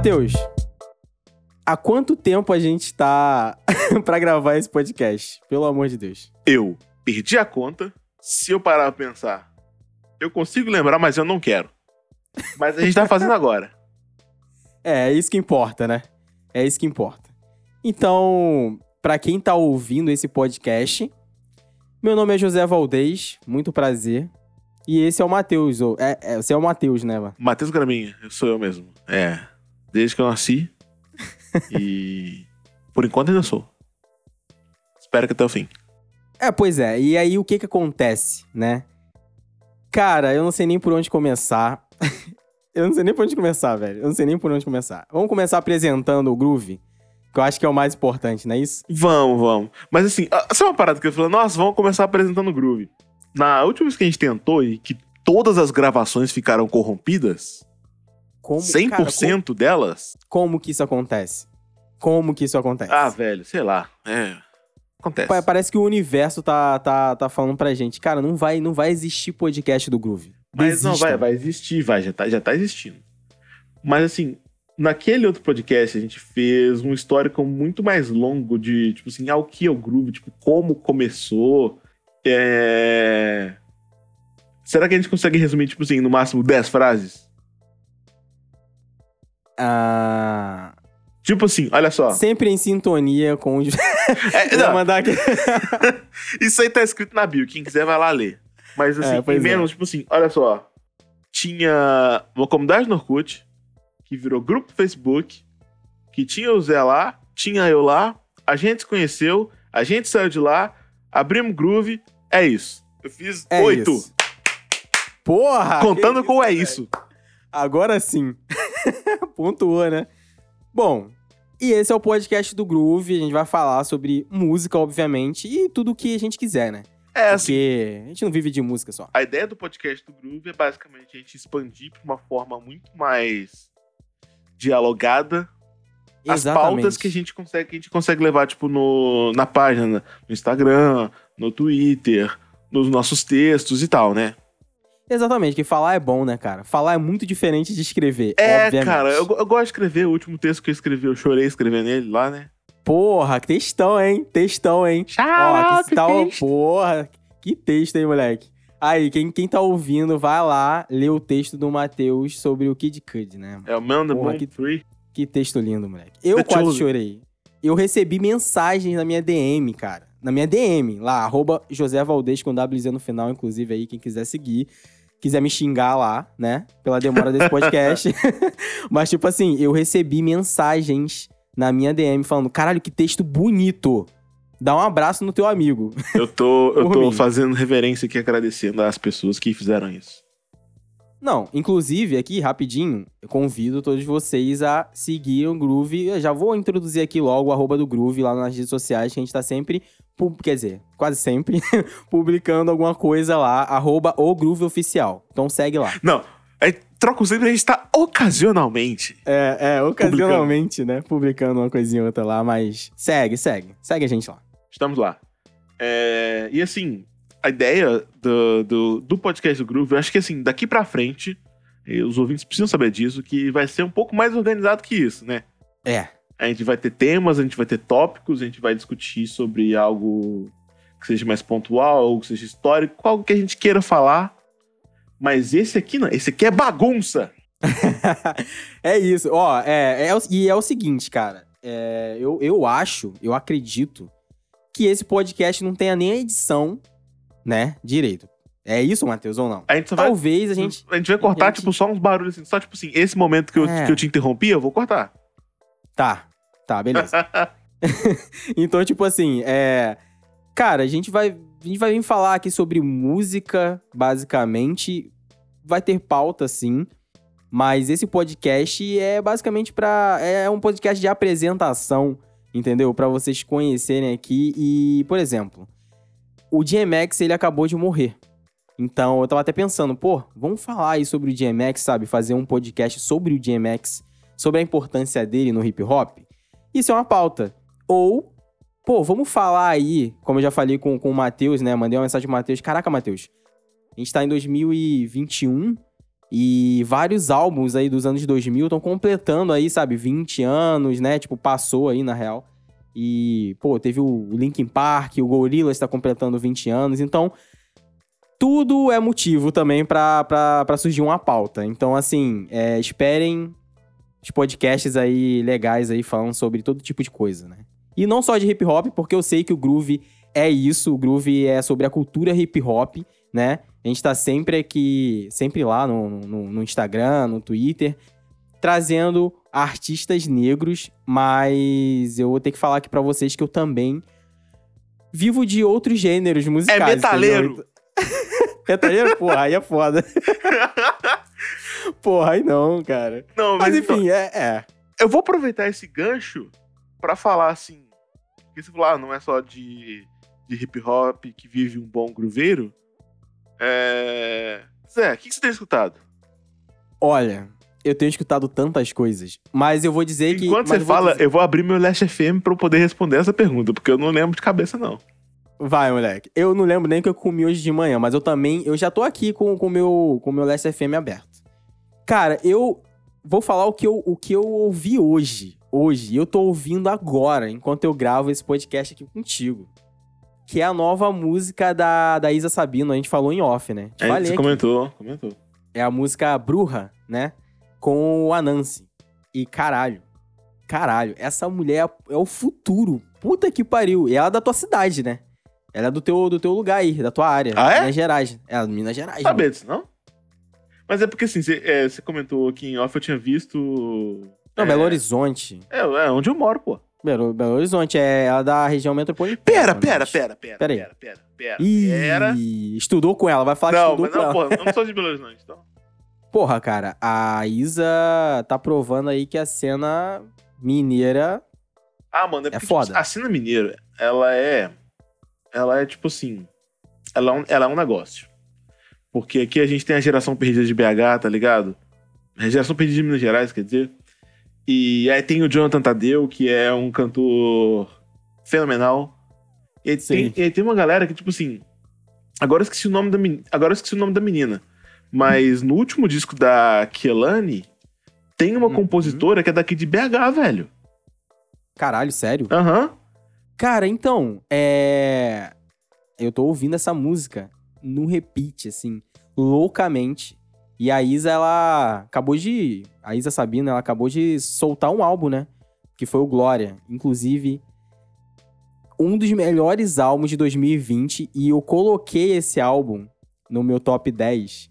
Matheus, há quanto tempo a gente tá pra gravar esse podcast? Pelo amor de Deus. Eu perdi a conta. Se eu parar pra pensar, eu consigo lembrar, mas eu não quero. Mas a gente tá fazendo agora. É, é isso que importa, né? É isso que importa. Então, pra quem tá ouvindo esse podcast, meu nome é José Valdez, muito prazer. E esse é o Matheus. É, é, você é o Matheus, né, mano? Matheus Graminha, eu sou eu mesmo. É. Desde que eu nasci. e. Por enquanto ainda sou. Espero que até o fim. É, pois é. E aí, o que que acontece, né? Cara, eu não sei nem por onde começar. eu não sei nem por onde começar, velho. Eu não sei nem por onde começar. Vamos começar apresentando o Groove, que eu acho que é o mais importante, não é isso? Vamos, vamos. Mas assim, ah, sabe uma parada que eu falei? Nossa, vamos começar apresentando o Groove. Na última vez que a gente tentou e que todas as gravações ficaram corrompidas, Como, 100% cara, delas. como, como que isso acontece? Como que isso acontece? Ah, velho, sei lá. É. Acontece. Pa- Parece que o universo tá, tá, tá falando pra gente, cara, não vai, não vai existir podcast do Groove. Mas não, Desista. vai, vai existir, vai, já tá, já tá existindo. Mas assim, naquele outro podcast a gente fez um histórico muito mais longo de, tipo assim, ah, o que é o Groove, tipo, como começou. É... Será que a gente consegue resumir, tipo assim, no máximo 10 frases? Ah, Tipo assim, olha só. sempre em sintonia com o. É, não, mandar aqui. isso aí tá escrito na bio, quem quiser vai lá ler. Mas assim, É, pois em menos, tipo assim, olha só. Tinha uma comunidade no Orkut, que virou grupo do Facebook, que tinha o Zé lá, tinha eu lá, a gente se conheceu, a gente saiu de lá, abrimos groove, é isso. Eu fiz É oito, isso. Porra! contando com é isso. Agora sim. Pontuou, né? Bom, e esse é o podcast do Groove. A gente vai falar sobre música, obviamente, e tudo o que a gente quiser, né? É assim, Porque a gente não vive de música só. a ideia do podcast do Groove é basicamente a gente expandir pra uma forma muito mais dialogada as pautas que a gente consegue, que a gente consegue levar, tipo, no, na página, no Instagram, no Twitter, nos nossos textos e tal, né? Exatamente, que falar é bom, né, cara? Falar é muito diferente de escrever. É, obviamente. cara, eu, eu gosto de escrever. O último texto que eu escrevi, eu chorei escrevendo ele lá, né? Porra, que textão, hein? Textão, hein? Ó, que tal, porra, que texto, hein, moleque? Aí, quem, quem tá ouvindo, vai lá ler o texto do Matheus sobre o Kid Cudi, né? É o Man the Porra, que- 3. Que texto lindo, moleque. Eu The quase chorei. Eu recebi mensagens na minha DM, cara. Na minha DM, lá, arroba José Valdez com WZ no final, inclusive aí, quem quiser seguir. Quiser me xingar lá, né? Pela demora desse podcast. Mas, tipo assim, eu recebi mensagens na minha DM falando: caralho, que texto bonito. Dá um abraço no teu amigo. Eu tô, eu tô mim. fazendo reverência aqui, agradecendo às pessoas que fizeram isso. Não, inclusive, aqui, rapidinho, eu convido todos vocês a seguir o Groove. Eu já vou introduzir aqui logo o arroba do Groove lá nas redes sociais, que a gente tá sempre, quer dizer, quase sempre, publicando alguma coisa lá, arroba o Groove Oficial. Então segue lá. Não, aí troca os livros a gente tá ocasionalmente. É, é, ocasionalmente, né, publicando uma coisinha ou outra lá, mas segue, segue. Segue a gente lá. Estamos lá. É, e assim, a ideia do, do, do podcast do Groove, eu acho que assim, daqui pra frente, os ouvintes precisam saber disso, que vai ser um pouco mais organizado que isso, né? É, A gente vai ter temas, a gente vai ter tópicos, a gente vai discutir sobre algo que seja mais pontual, algo que seja histórico, algo que a gente queira falar. Mas esse aqui não, esse aqui é bagunça. é isso. Ó, é, é e é o seguinte, cara. É, eu, eu acho, eu acredito que esse podcast não tenha nem a edição, né, direito. É isso, Matheus, ou não? A gente só vai. Talvez a gente. A gente vai cortar, gente- tipo, só uns barulhos assim. Só, tipo assim, esse momento que eu, É. que eu te interrompi, eu vou cortar. Tá, tá, beleza. então, tipo assim, é. Cara, a gente vai. A gente vai vir falar aqui sobre música, basicamente. Vai ter pauta, sim. Mas esse podcast é basicamente pra. É um podcast de apresentação, entendeu? Pra vocês conhecerem aqui. E, por exemplo, o DMX, ele acabou de morrer. Então, eu tava até pensando, pô, vamos falar aí sobre o DMX, sabe? Fazer um podcast sobre o DMX, sobre a importância dele no hip hop. Isso é uma pauta. Ou, pô, vamos falar aí, como eu já falei com, com o Matheus, né? Mandei uma mensagem pro Matheus. Caraca, Matheus, a gente tá em 2021 E vários álbuns aí dos anos 2000 estão completando aí, sabe, 20 anos, né? Tipo, passou aí na real. E, pô, teve o Linkin Park, o Gorillaz está completando 20 anos. Então, tudo é motivo também pra surgir uma pauta. Então, assim, é, esperem os podcasts aí legais aí falando sobre todo tipo de coisa, né? E não só de hip hop, porque eu sei que o Groove é isso, o Groove é sobre a cultura hip hop, né? A gente tá sempre aqui, sempre lá no, no, no Instagram, no Twitter, trazendo artistas negros, mas eu vou ter que falar aqui para vocês que eu também vivo de outros gêneros musicais. É metaleiro! metaleiro? Porra, aí é foda. Porra, aí não, cara. Não, Mas mas, enfim, então, é, é. eu vou aproveitar esse gancho pra falar assim. Porque você falou, ah, não é só de, de hip hop que vive um bom grooveiro. É. Zé, o que, que você tem escutado? Olha, eu tenho escutado tantas coisas, mas eu vou dizer que. Enquanto você eu vou fala, dizer- eu vou abrir meu Last FM pra eu poder responder essa pergunta, porque eu não lembro de cabeça, não. Vai, moleque. Eu não lembro nem o que eu comi hoje de manhã, mas eu também. Eu já tô aqui com o com meu, com meu Last FM aberto. Cara, eu vou falar o que eu, o que eu ouvi hoje. Hoje. Eu tô ouvindo agora, enquanto eu gravo esse podcast aqui contigo. Que é a nova música da, da Isa Sabino. A gente falou em off, né? É, você aqui. comentou, comentou. É a música Bruja, né? Com o Anansi. E caralho. Caralho, essa mulher é o futuro. Puta que pariu. E ela é da tua cidade, né? Ela é do teu, do teu lugar aí, da tua área. Ah, é? Minas Gerais. É, Minas Gerais. Sabia disso, não? Mas é porque assim, você, é, comentou aqui em off, eu tinha visto. Não, é, Belo Horizonte. É, é onde eu moro, pô. Belo, Belo Horizonte é ela da região metropolitana. Pera, pera, pera, pera. Pera aí. Pera, pera, pera. Ih, estudou com ela. Vai falar Não, que mas estudou não, com ela. porra, eu não sou de Belo Horizonte, então. Porra, cara, a Isa tá provando aí que a cena mineira Ah, mano, é É porque foda. tipo, a cena mineira, ela é. Ela é tipo assim. Ela é, um, ela é um negócio. Porque aqui a gente tem a geração perdida de BH, tá ligado? A geração perdida de Minas Gerais, quer dizer. E aí tem o Jonathan Tadeu, que é um cantor fenomenal. E aí tem, e aí tem uma galera que, tipo assim. Agora esqueci o nome da menina. Agora eu esqueci o nome da menina. Mas no último disco da Kielani, tem uma Uhum. compositora que é daqui de BH, velho. Caralho, sério? Aham. Cara, então, é. Eu tô ouvindo essa música no repeat, assim, loucamente. E a Isa, ela acabou de. A Isa Sabina, ela acabou de soltar um álbum, né? Que foi o Glória. Inclusive, um dos melhores álbuns de 2020. E eu coloquei esse álbum no meu top 10,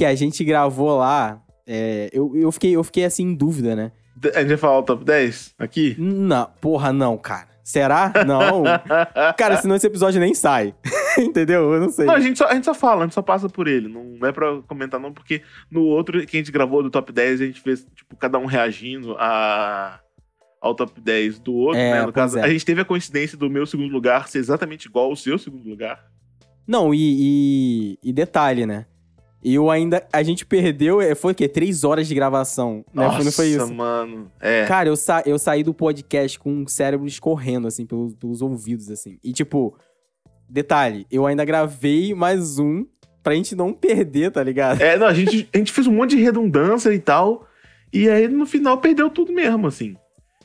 que a gente gravou lá. é, eu, eu, fiquei, eu fiquei assim em dúvida, né? A gente vai falar o top 10 aqui? Não, porra, não, cara. Será? Não. Cara, senão esse episódio nem sai. Entendeu? Eu não sei. Não, a gente, só, a gente só fala, a gente só passa por ele. Não é pra comentar, não, porque no outro que a gente gravou do top 10, a gente fez, tipo, cada um reagindo a, ao top 10 do outro, É, né? No caso, é. a gente teve a coincidência do meu segundo lugar ser exatamente igual ao seu segundo lugar. Não, e, e, e detalhe, né? Eu ainda. A gente perdeu. é, Foi o quê? Três horas de gravação. Né? Nossa, Foi- não foi isso? mano. É. Cara, eu, sa eu saí do podcast com o cérebro escorrendo, assim, pelos, pelos ouvidos, assim. E, tipo, detalhe, eu ainda gravei mais um pra gente não perder, tá ligado? É, não, a gente, a gente fez um monte de redundância e tal. E aí, no final, perdeu tudo mesmo, assim.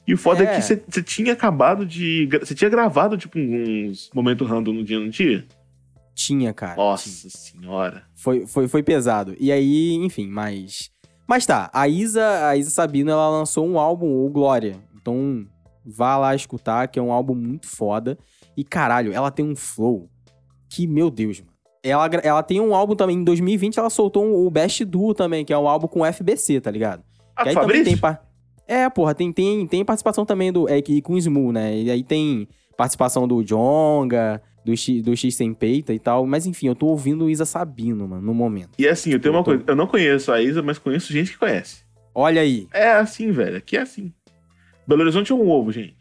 E o foda é, É. que você tinha acabado de. Você tinha gravado, tipo, uns momentos random no dia, não tinha? Tinha, cara. Nossa tinha. senhora. Foi, foi, foi pesado. E aí, enfim, mas. Mas tá, a Isa, a Isa Sabino, ela lançou um álbum, o Glória. Então, vá lá escutar, que é um álbum muito foda. E caralho, ela tem um flow que, meu Deus, mano. Ela, ela tem um álbum também, em 2020 ela soltou um- o Best Duo também, que é um álbum com FBC, tá ligado? Ah, que aí com também Fabrício? tem. par- É, porra, tem, tem, tem participação também do. É, que- com o né? E aí tem participação do Jonga, do X, do X Sem Peita e tal. Mas enfim, eu tô ouvindo o Isa Sabino, mano, no momento. E assim, eu tenho uma Eu tô- coisa. Eu não conheço a Isa, mas conheço gente que conhece. Olha aí. É assim, velho. Aqui é assim. Belo Horizonte é um ovo, gente.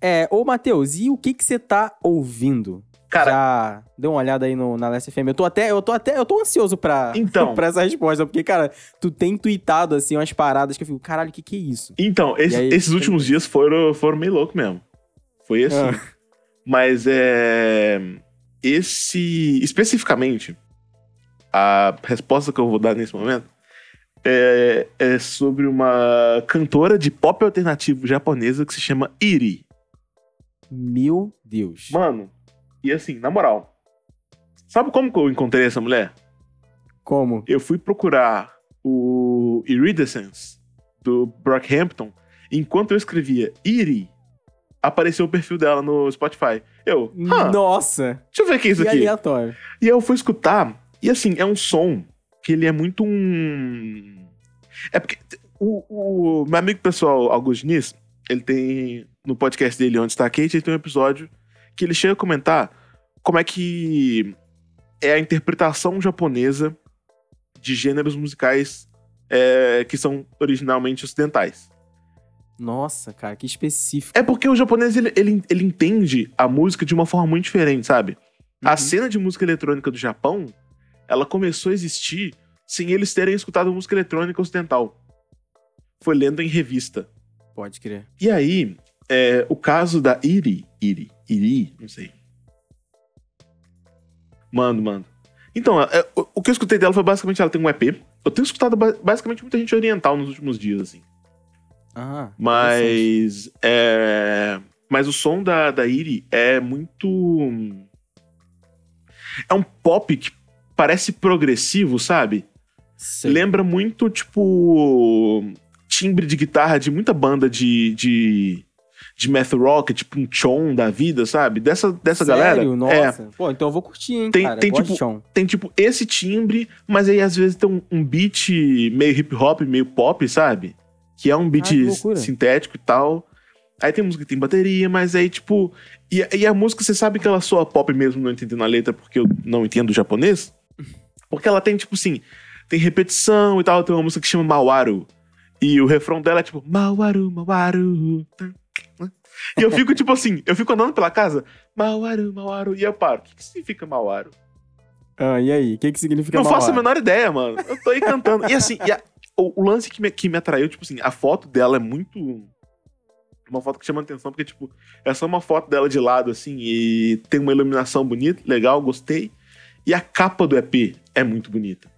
É, ô Matheus, e o que que você tá ouvindo? Cara, Já deu uma olhada aí no, na Last FM. Eu tô até, eu tô até, eu tô ansioso pra, Então. pra essa resposta, porque, cara, tu tem tweetado, assim, umas paradas que eu fico, caralho, o que que é isso? então, esse- aí, esses tem- últimos dias foram, foram meio louco mesmo. Foi assim. Ah. Mas é. Esse. Especificamente, a resposta que eu vou dar nesse momento É, é sobre uma cantora de pop alternativo japonesa que se chama Iri. Meu Deus. Mano, e assim, na moral, sabe como que eu encontrei essa mulher? Como? Eu fui procurar o Iridescence do Brockhampton. Enquanto eu escrevia Iri, apareceu o perfil dela no Spotify. Eu, "Hã, Nossa. deixa eu ver o que é isso Que aqui. aleatório. E eu fui escutar, e assim, é um som que ele é muito um. É porque o, o meu amigo pessoal, Augusto Diniz, ele tem. No podcast dele, Onde está a Kate, ele tem um episódio que ele chega a comentar como é que é a interpretação japonesa de gêneros musicais é, que são originalmente ocidentais. Nossa, cara, que específico. É porque o japonês, ele, ele, ele entende a música de uma forma muito diferente, sabe? A Uhum. cena de música eletrônica do Japão, ela começou a existir sem eles terem escutado música eletrônica ocidental. Foi lendo em revista. Pode crer. E aí, é, o caso da Iri, Iri, Iri, não sei. Mando, mando. Então, é, o, o que eu escutei dela foi basicamente, ela tem um EP. Eu tenho escutado ba- basicamente muita gente oriental nos últimos dias, assim. Ah. Mas. É, mas o som da, da Iri é muito. É um pop que parece progressivo, sabe? Sei. Lembra muito, tipo. Timbre de guitarra de muita banda de. de, de math rock, tipo um Chon da vida, sabe? Dessa, dessa galera. Sério? É, Nossa. Pô, então eu vou curtir, hein, Tem- cara. tem, tipo, chão. tem tipo esse timbre, mas aí às vezes tem um, um beat meio hip hop, meio pop, sabe? Que é um beat Ah, sintético e tal. Aí tem música que tem bateria, mas aí tipo. E, e a música, você sabe que ela soa pop mesmo não entendendo a letra porque eu não entendo japonês? Porque ela tem tipo assim. Tem repetição e tal. Tem uma música que chama Mawaru. E o refrão dela é tipo. Mawaru, Mawaru. E eu fico tipo assim. Eu fico andando pela casa. Mawaru, Mawaru. E eu paro. O que, que significa Mawaru? Ah, e aí? O que que significa Não faço a menor ideia, mano. Eu tô aí cantando. E assim, e a- o, o lance que me, que me atraiu, tipo assim, a foto dela é muito. Uma foto que chama atenção, porque, tipo, é só uma foto dela de lado, assim, e tem uma iluminação bonita, legal, gostei. E a capa do EP é muito bonita.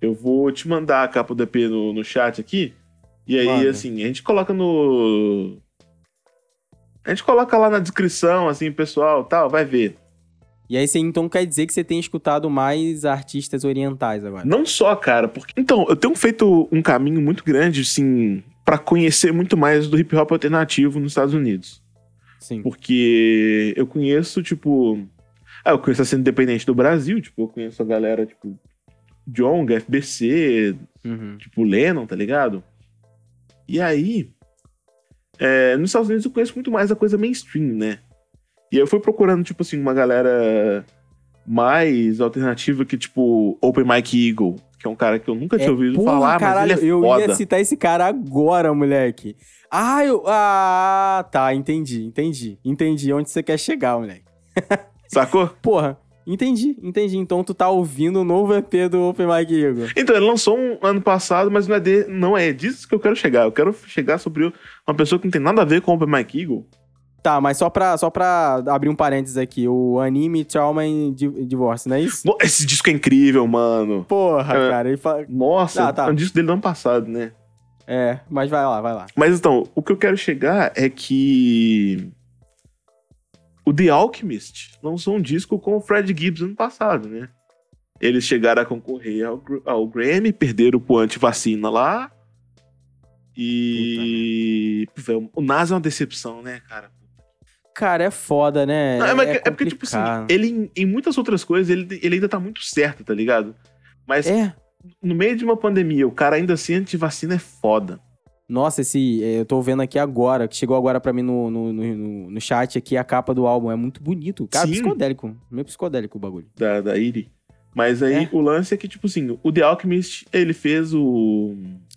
Eu vou te mandar a capa do EP no, no chat aqui. E aí, Manda. assim, a gente coloca no. A gente coloca lá na descrição, assim, pessoal, tal, vai ver. E aí você então quer dizer que você tem escutado mais artistas orientais agora? Não só, cara, porque. Então, eu tenho feito um caminho muito grande, assim, pra conhecer muito mais do hip hop alternativo nos Estados Unidos. Sim. Porque eu conheço, tipo. Ah, eu conheço a cena independente do Brasil, tipo, eu conheço a galera, tipo, Jong, FBC, Uhum. tipo, Lennon, tá ligado? E aí. é, nos Estados Unidos eu conheço muito mais a coisa mainstream, né? E aí eu fui procurando, tipo assim, uma galera mais alternativa que, tipo, Open Mike Eagle, que é um cara que eu nunca tinha ouvido porra, falar, caralho, mas ele é eu foda. ia citar esse cara agora, moleque. Ah, eu... Ah, tá, entendi, entendi. Entendi onde você quer chegar, moleque. Sacou? Porra, entendi, entendi. Então tu tá ouvindo o novo EP do Open Mic Eagle. Então, ele lançou um ano passado, mas não é, de, não é disso que eu quero chegar. Eu quero chegar sobre uma pessoa que não tem nada a ver com o Open Mike Eagle. Tá, mas só pra, só pra abrir um parênteses aqui. O anime Trauma and Di- Divorce, não é isso? Esse disco é incrível, mano. Porra, É. cara. Ele. Nossa, Ah, tá. é um disco dele do ano passado, né? É, mas vai lá, vai lá. Mas então, o que eu quero chegar é que o The Alchemist lançou um disco com o Fred Gibbs ano passado, né? Eles chegaram a concorrer ao, ao Grammy, perderam pro antivacina lá. E. Velho, o Nas é uma decepção, né, cara? Cara, é foda, né? Não, é, mas é porque, tipo assim, ele em- em muitas outras coisas, ele, ele ainda tá muito certo, tá ligado? Mas É. no meio de uma pandemia, o cara ainda assim antivacina é foda. Nossa, esse. é, Eu tô vendo aqui agora, que chegou agora pra mim no, no, no, no- no chat aqui, a capa do álbum. É muito bonito. Cara, Sim. psicodélico. Meio psicodélico o bagulho. da, da Iri. Mas aí É. o lance é que, tipo assim, o The Alchemist, ele fez o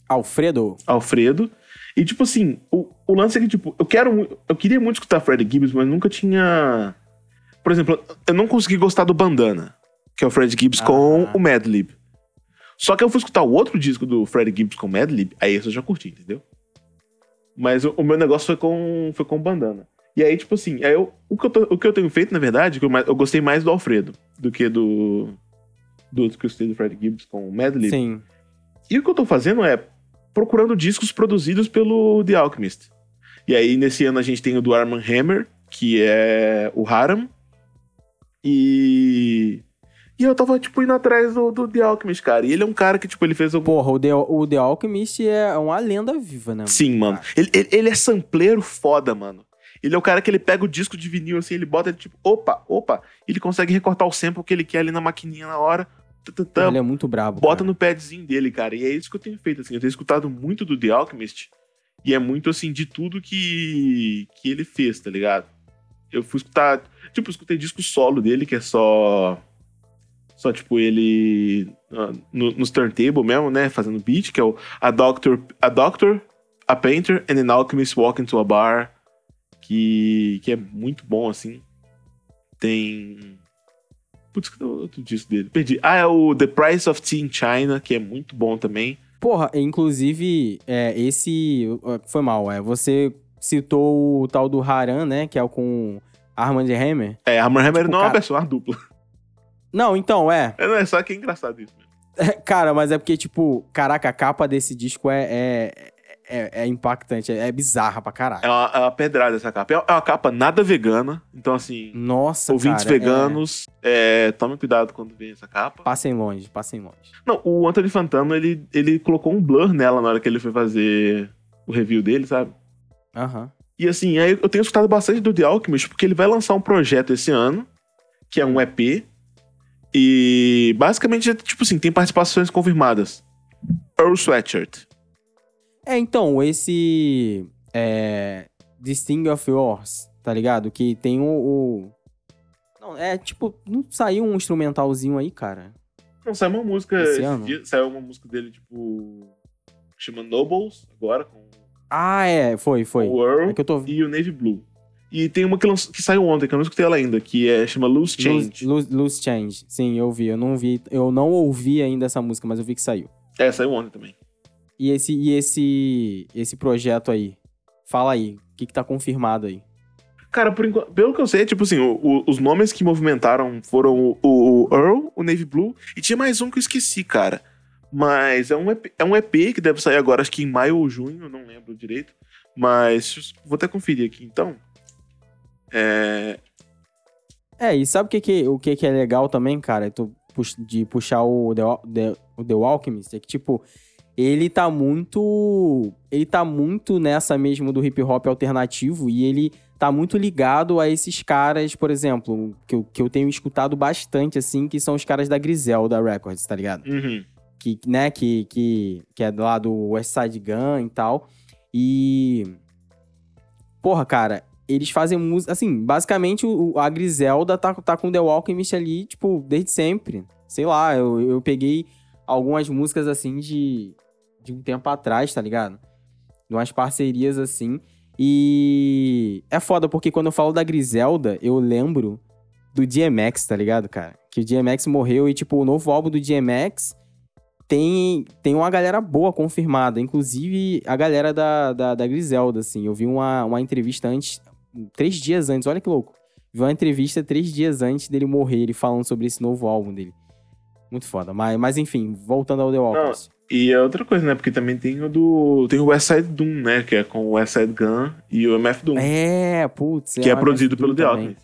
Alfredo? Alfredo. E, tipo assim, o, o lance é que, tipo, eu quero. Eu queria muito escutar Fred Gibbs, mas nunca tinha. Por exemplo, eu não consegui gostar do Bandana, que é o Fred Gibbs com Ah. o Madlib. Só que eu fui escutar o outro disco do Fred Gibbs com o Madlib, aí esse eu já curti, entendeu? Mas o, o meu negócio foi com, foi com o Bandana. E aí, tipo assim, aí eu, o, que eu tô- o que eu tenho feito, na verdade, que eu, eu gostei mais do Alfredo do que do. Do outro que eu escutei do Fred Gibbs com o Madlib. Sim. E o que eu tô fazendo é procurando discos produzidos pelo The Alchemist. E aí, nesse ano, a gente tem o do Arman Hammer, que é o Haram. E. E eu tava, tipo, indo atrás do, do The Alchemist, cara. E ele é um cara que, tipo, ele fez algum. Porra, o The, o The Alchemist é uma lenda viva, né? Sim, mano. Ele, ele, ele é sampleiro foda, mano. Ele é o cara que ele pega o disco de vinil assim, ele bota ele tipo, opa, opa, ele consegue recortar o sample que ele quer ali na maquininha na hora. Ele é muito brabo. Bota cara. no padzinho dele, cara. E é isso que eu tenho feito, assim. Eu tenho escutado muito do The Alchemist. E é muito, assim, de tudo que, que ele fez, tá ligado? Eu fui escutar. Tipo, eu escutei disco solo dele, que é só. Só, tipo, ele. No, nos turntable mesmo, né? Fazendo beat, que é o A Doctor, a, Doctor, a Painter and an Alchemist Walk into a Bar. Que, que é muito bom, assim. Tem. Putz, que outro disco dele? Perdi. Ah, é o The Price of Tea in China, que é muito bom também. Porra, inclusive, é, esse. Foi mal, é. Você citou o tal do Haran, né? Que é o com Armand Hammer. É, Armand Hammer tipo, não é uma pessoa, é uma dupla. Não, então, é. É, não, é só que é engraçado isso mesmo. É, cara, mas é porque, tipo, caraca, a capa desse disco é, é, é, é impactante, é, bizarra pra caralho. É uma, é uma pedrada essa capa. É uma capa nada vegana, então assim. Nossa, Ouvintes cara, veganos, é... tomem cuidado quando vê essa capa. Passem longe, passem longe. Não, o Anthony Fantano, ele, ele colocou um blur nela na hora que ele foi fazer o review dele, sabe? Aham. Uhum. E assim, aí eu tenho escutado bastante do The Alchemist, porque ele vai lançar um projeto esse ano, que é um EP. E basicamente, tipo assim, tem participações confirmadas. Earl Sweatshirt. É, então, esse. É. This Thing of Yours, tá ligado? Que tem o. o... Não, é tipo, não saiu um instrumentalzinho aí, cara. Não, saiu uma música. Esse ano? Dia, saiu uma música dele, tipo. Chama Nobles, agora, com. Ah, é, foi, foi. O Earl é que eu tô... e o Navy Blue. E tem uma que, lanç... que saiu ontem, que eu não escutei ela ainda, que é, chama Loose Change. Loose, Loose Change. Sim, eu vi. Eu não vi. Eu não ouvi ainda essa música, mas eu vi que saiu. É, saiu ontem também. E esse, e esse, esse projeto aí? Fala aí, o que, que tá confirmado aí? Cara, enquanto, pelo que eu sei, tipo assim, o, o, os nomes que movimentaram foram o, o, Earl, o Navy Blue, e tinha mais um que eu esqueci, cara. Mas é um, EP, é um EP que deve sair agora, acho que em maio ou junho, não lembro direito. Mas vou até conferir aqui então. É. É, e sabe o que, que, o que, que é legal também, cara? De puxar o The, The, o The Alchemist? É que, tipo, ele tá muito. Ele tá muito nessa mesmo do hip hop alternativo e ele tá muito ligado a esses caras, por exemplo, que eu, que eu tenho escutado bastante, assim, que são os caras da Griselda Records, tá ligado? Uhum. Que, né, que, que, que é lá do West Side Gun e tal. E. Porra, cara, eles fazem música. Assim, basicamente o, a Griselda tá, tá com The Alchemist ali, tipo, desde sempre. Sei lá, eu, eu peguei algumas músicas assim de, de um tempo atrás, tá ligado? De umas parcerias assim. E é foda, porque quando eu falo da Griselda, eu lembro do DMX, tá ligado, cara? Que o DMX morreu e, tipo, o novo álbum do DMX tem, tem uma galera boa confirmada, inclusive a galera da, da, da Griselda, assim. Eu vi uma, uma entrevista antes, três dias antes, olha que louco. Vi uma entrevista três dias antes dele morrer, ele falando sobre esse novo álbum dele. Muito foda. Mas, mas enfim, voltando ao The Walkers. E é outra coisa, né? Porque também tem o do. Tem o West Side Doom, né? Que é com o West Side Gun e o MF Doom. É, putz. Que é, é produzido pelo The Alchemist.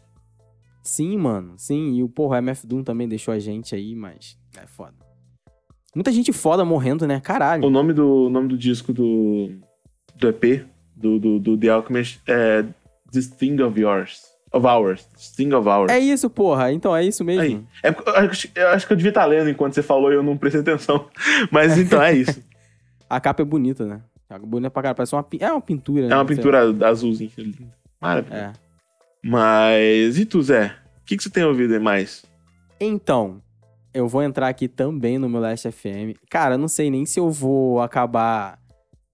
Sim, mano. Sim. E o porra, o MF Doom também deixou a gente aí, mas é foda. Muita gente foda morrendo, né? Caralho. O nome do, o nome do disco do, do EP, do, do, do The Alchemist, é This Thing of Yours. Of Ours. This Thing of Ours. É isso, porra. Então é isso mesmo. É, eu acho que eu devia estar lendo enquanto você falou e eu não prestei atenção. Mas então é isso. a capa é bonita, né? É bonita pra caralho. Parece uma, é uma pintura. É né? uma pintura azulzinha. Maravilha. É. Mas e tu, Zé? O que, que você tem ouvido mais? Então, eu vou entrar aqui também no meu Last FM. Cara, não sei nem se eu vou acabar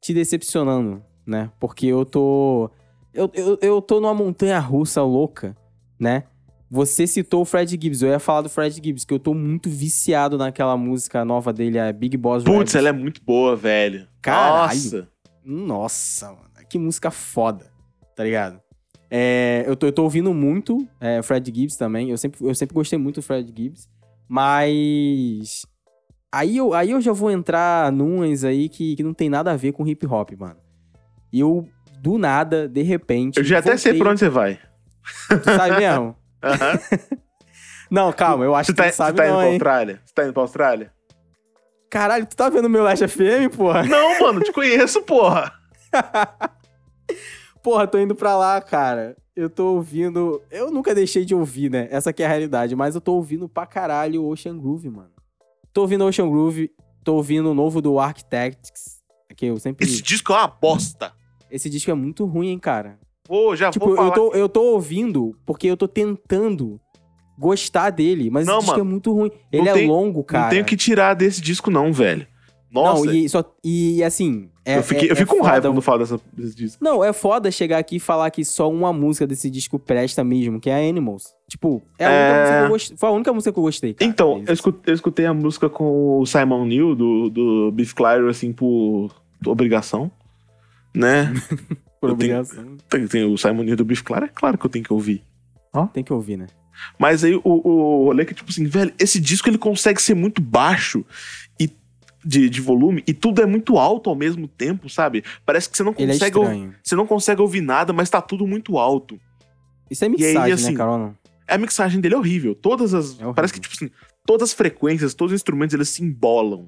te decepcionando, né? Porque eu tô. Eu, eu, eu tô numa montanha russa louca, né? Você citou o Fred Gibbs, eu ia falar do Fred Gibbs, que eu tô muito viciado naquela música nova dele, a Big Boss Putz, ela é muito boa, velho. Caralho. Nossa. Nossa, mano. Que música foda, tá ligado? É, eu, tô, eu tô ouvindo muito é, Fred Gibbs também. Eu sempre, eu sempre gostei muito do Fred Gibbs. Mas. Aí eu, aí eu já vou entrar numas aí que, que não tem nada a ver com hip hop, mano. E eu, do nada, de repente. Eu já até sei voltei- pra onde você vai. Tu sabe mesmo? Aham. Não, calma, eu acho Você que tá, tu sabe você tá indo não, pra hein? Austrália? Você tá indo pra Austrália? Caralho, tu tá vendo meu Last FM, porra? Não, mano, te conheço, porra. Porra, tô indo pra lá, cara. Eu tô ouvindo. Eu nunca deixei de ouvir, né? Essa que é a realidade. Mas eu tô ouvindo pra caralho Ocean Groove, mano. Tô ouvindo Ocean Groove, tô ouvindo o novo do Architects. Que eu sempre. Esse disco é uma bosta. Esse disco é muito ruim, hein, cara. Pô, já Tipo, vou falar. eu tô, eu tô ouvindo porque eu tô tentando gostar dele, mas Não, esse disco mano. é muito ruim. Ele é tem- longo, cara. Não tenho que tirar desse disco, não, velho. Nossa, Não, e, só, e assim. É, eu, fiquei, é- eu fico é com raiva quando falo dessa, desse disco. Não, é foda chegar aqui e falar que só uma música desse disco presta mesmo, que é Animals. Tipo, é a única É. música que eu gostei. Foi a única música que eu gostei. Cara, Então, deles. eu escutei, eu escutei a música com o Simon New, do, do Beef Clyro, assim, por obrigação, né? Por tenho- obrigação. tem, tem o Simon do Beef Clyro, é claro que eu tenho que ouvir. Tem que ouvir, né? Mas aí o, o rolê é que, tipo assim, velho, esse disco ele consegue ser muito baixo e de, de volume e tudo é muito alto ao mesmo tempo, sabe? Parece que você não Ele é consegue, estranho. você não consegue ouvir nada, mas tá tudo muito alto. Isso é aí, mixagem, assim, né, Carol? Não? A mixagem dele é horrível. Todas as. É horrível. parece que, tipo assim, todas as frequências, todos os instrumentos, eles se embolam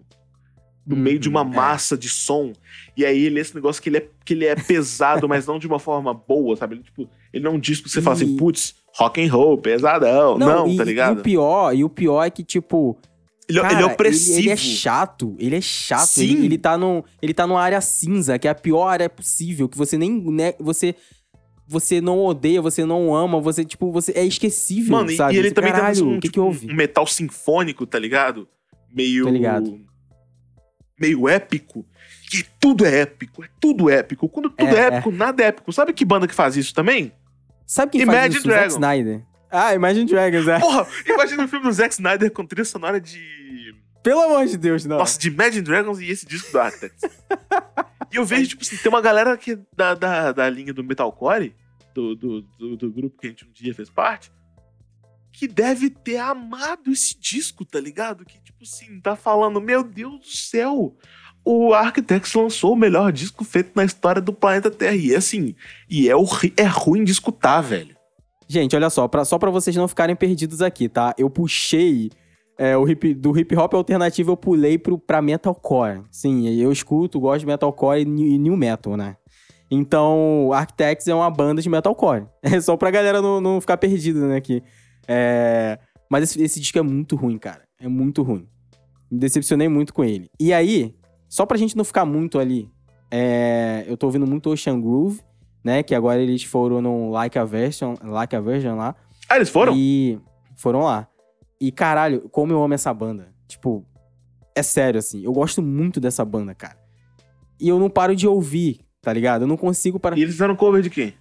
no meio de uma Uhum, é. massa de som. E aí ele é esse negócio que ele é, que ele é pesado, mas não de uma forma boa, sabe? Ele, tipo, ele não é um disco que você fala assim, E- putz, rock and roll, pesadão. Não, e, tá E ligado? o pior, e o pior é que, tipo. Ele, cara, ele é opressivo. Ele, ele é chato. Ele é chato. Sim. Ele, ele tá num, ele tá numa área cinza, que é a pior área possível. Que você nem. Né, você. Você não odeia, você não ama, você, tipo, você é esquecível, Mano, e- sabe? e ele Você, também tem um, que tipo, que um metal sinfônico, tá ligado? Meio. Tô ligado. Meio épico. E tudo é épico, é tudo épico. Quando tudo é, É, épico, nada é épico. Sabe que banda que faz isso também? Sabe quem Imagine faz isso? O Zack. Snyder. Ah, Imagine Dragons, é. Porra, imagina um filme do Zack Snyder com trilha sonora de. Pelo amor de Deus, não. Nossa, de Imagine Dragons e esse disco do Architects. e eu vejo, tipo assim, tem uma galera que da, da, da linha do Metalcore, do, do, do, do grupo que a gente um dia fez parte, que deve ter amado esse disco, tá ligado? Que, tipo assim, tá falando, meu Deus do céu, o Architects lançou o melhor disco feito na história do planeta Terra. E assim, e é, é ruim de escutar, velho. Gente, olha só, pra, só pra vocês não ficarem perdidos aqui, tá? Eu puxei é, o hip, do hip hop alternativo, eu pulei pro, pra metalcore. Sim, eu escuto, gosto de metalcore e new- new metal, né? Então, Architects é uma banda de metalcore. É só pra galera não, não ficar perdida, né, aqui. É, Mas esse, esse disco é muito ruim, cara. É muito ruim. Me decepcionei muito com ele. E aí, só pra gente não ficar muito ali, é, eu tô ouvindo muito Ocean Groove, né? Que agora eles foram no Like a Version, like a Version lá. Ah, eles foram? E foram lá. E caralho, como eu amo essa banda. Tipo, é sério, assim. Eu gosto muito dessa banda, cara. E eu não paro de ouvir, tá ligado? Eu não consigo parar. E eles fizeram cover de quem?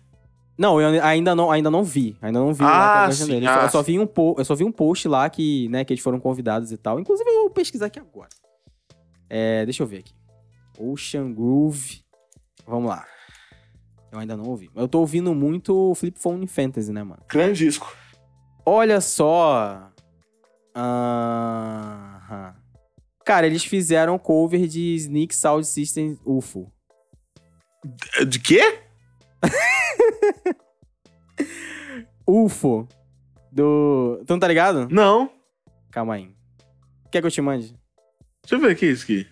Não, eu ainda não, ainda não vi. Ainda não vi Ah, sim, só- ah, eu, só vi um po- eu só vi um post lá que, né, que eles foram convidados e tal. Inclusive, eu vou pesquisar aqui agora. É, deixa eu ver aqui. Ocean Groove. Vamos lá. Eu ainda não ouvi. Eu tô ouvindo muito Flip Phone Fantasy, né, mano? Grande disco. Olha só. Aham. Cara, eles fizeram cover de Sneak Sound System UFO. De quê? UFO. Do. Tu não tá ligado? Não. Calma aí. Quer que eu te mande? Deixa eu ver o que é isso aqui.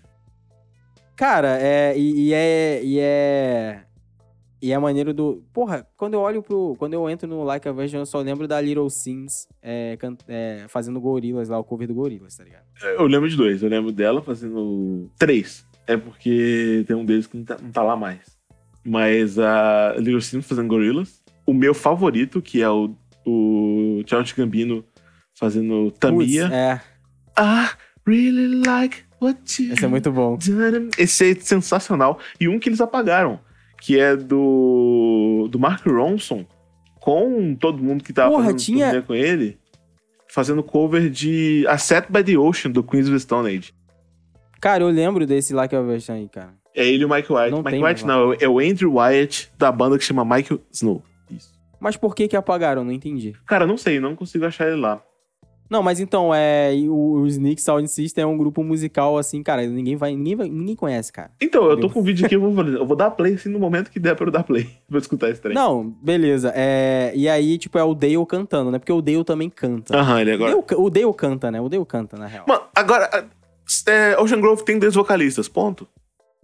Cara, é. E, e é. E é. E é maneiro do. Porra, quando eu olho pro. Quando eu entro no Like a Version, eu só lembro da Little Sims é, can- é, fazendo gorilas lá, o cover do gorilas, tá ligado? Eu lembro de dois. Eu lembro dela fazendo três. É porque tem um deles que não tá, não tá lá mais. Mas a Little Sims fazendo Gorillaz. O meu favorito, que é o, o Childish Gambino fazendo Tamia. Putz, é, I really like what you esse é muito bom. Esse é sensacional. E um que eles apagaram, que é do, do Mark Ronson, com todo mundo que tava Porra, fazendo tinha- com ele, fazendo cover de A Set by the Ocean, do Queens of the Stone Age. Cara, eu lembro desse Like a Version aí, cara. É ele e o Mike White. Não Mike White não, é o Andrew Wyatt, da banda que chama Michael Snow. Isso. Mas por que que apagaram? Não entendi. Cara, não sei, não consigo achar ele lá. Não, mas então, é, o, o Sneak Sound System é um grupo musical, assim, cara, ninguém vai, ninguém vai, ninguém conhece, cara. Então, eu tô com um vídeo aqui, eu vou, eu vou dar play assim no momento que der pra eu dar play. Vou escutar esse trem. Não, beleza, é, e aí, tipo, é o Dale cantando, né, porque o Dale também canta. Aham, ele agora. Dale ca- o Dale canta, né, o Dale canta, na real. Mano, agora. É, Ocean Grove tem dois vocalistas, ponto.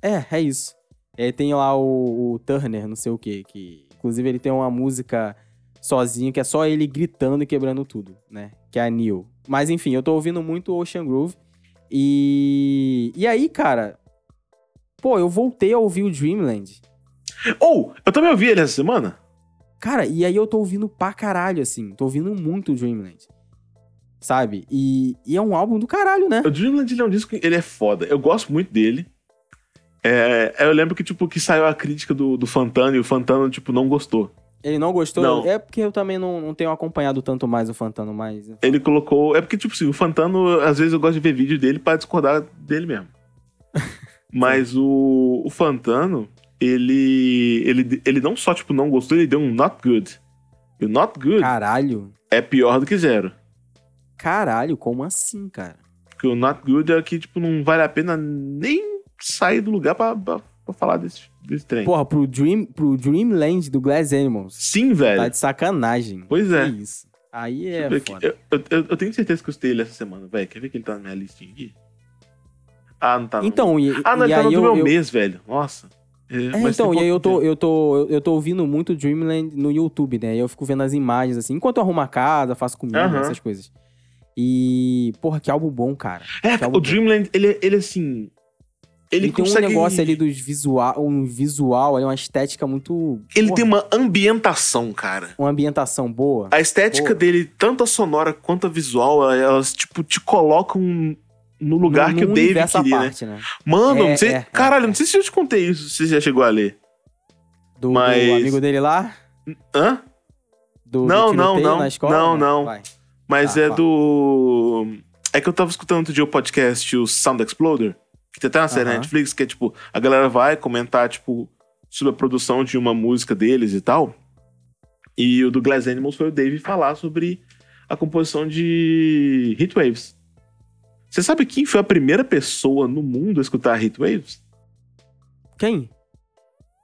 É, é isso. Tem lá o, o Turner, não sei o quê, que inclusive ele tem uma música sozinho que é só ele gritando e quebrando tudo, né? Que é a Neil. Mas enfim, eu tô ouvindo muito Ocean Groove. E. E aí, cara. Pô, eu voltei a ouvir o Dreamland. Ou, eu também ouvi ele essa semana. Cara, e aí eu tô ouvindo pra caralho, assim. Tô ouvindo muito o Dreamland. Sabe? E, e é um álbum do caralho, né? O Dreamland ele é um disco, ele é foda. Eu gosto muito dele. É, eu lembro que, tipo, que saiu a crítica do, do Fantano e o Fantano, tipo, não gostou. Ele não gostou? Não. É porque eu também não, não tenho acompanhado tanto mais o Fantano, mas. Ele colocou. É porque, tipo assim, o Fantano, às vezes eu gosto de ver vídeo dele pra discordar dele mesmo. Mas o, o Fantano, ele, ele. Ele não só, tipo, não gostou, ele deu um not good. E o not good Caralho. é pior do que zero. Caralho, como assim, cara? Porque o not good é que, tipo, não vale a pena nem sair do lugar pra, pra, pra falar desse, desse trem. Porra, pro, Dream, pro Dreamland do Glass Animals. Sim, velho. Tá de sacanagem. Pois é. Que isso. Aí é foda. Eu, eu- eu tenho certeza que eu escutei ele essa semana, velho. Quer ver que ele tá na minha listinha aqui? Ah, não tá. Então, e, Ah, não, ele tá no eu, meu eu- mês, velho. Nossa. É, É, mas então, e aí eu tô, eu, tô, eu, tô ouvindo muito Dreamland no YouTube, né? Eu fico vendo as imagens, assim, enquanto eu arrumo a casa, faço comida, essas coisas. E, porra, que álbum bom, cara. É, o Dreamland, ele, ele assim. Ele, Ele, tem um consegue. negócio ali dos visual, um visual, uma estética muito... Ele porra, tem uma ambientação, cara. uma ambientação boa. A estética Boa. dele, tanto a sonora quanto a visual, elas, tipo, te colocam no lugar num- que o Dave universo à queria, né? parte, né? Mano, É, não sei. é, é, caralho, é. não sei se eu te contei isso, se você já chegou a ler. Do, do Mas- amigo dele lá? Hã? Do, do Não, não, tiroteio não. na escola? Não, não. Vai. Mas Tá, é fala. do. É que eu tava escutando outro dia o podcast, o Sound Exploder, que tem até uma série Aham. Netflix, que é tipo, a galera vai comentar, tipo, sobre a produção de uma música deles e tal. E o do Glass Animals foi o Dave falar sobre a composição de Heatwaves. Você sabe quem foi a primeira pessoa no mundo a escutar Heatwaves? Quem?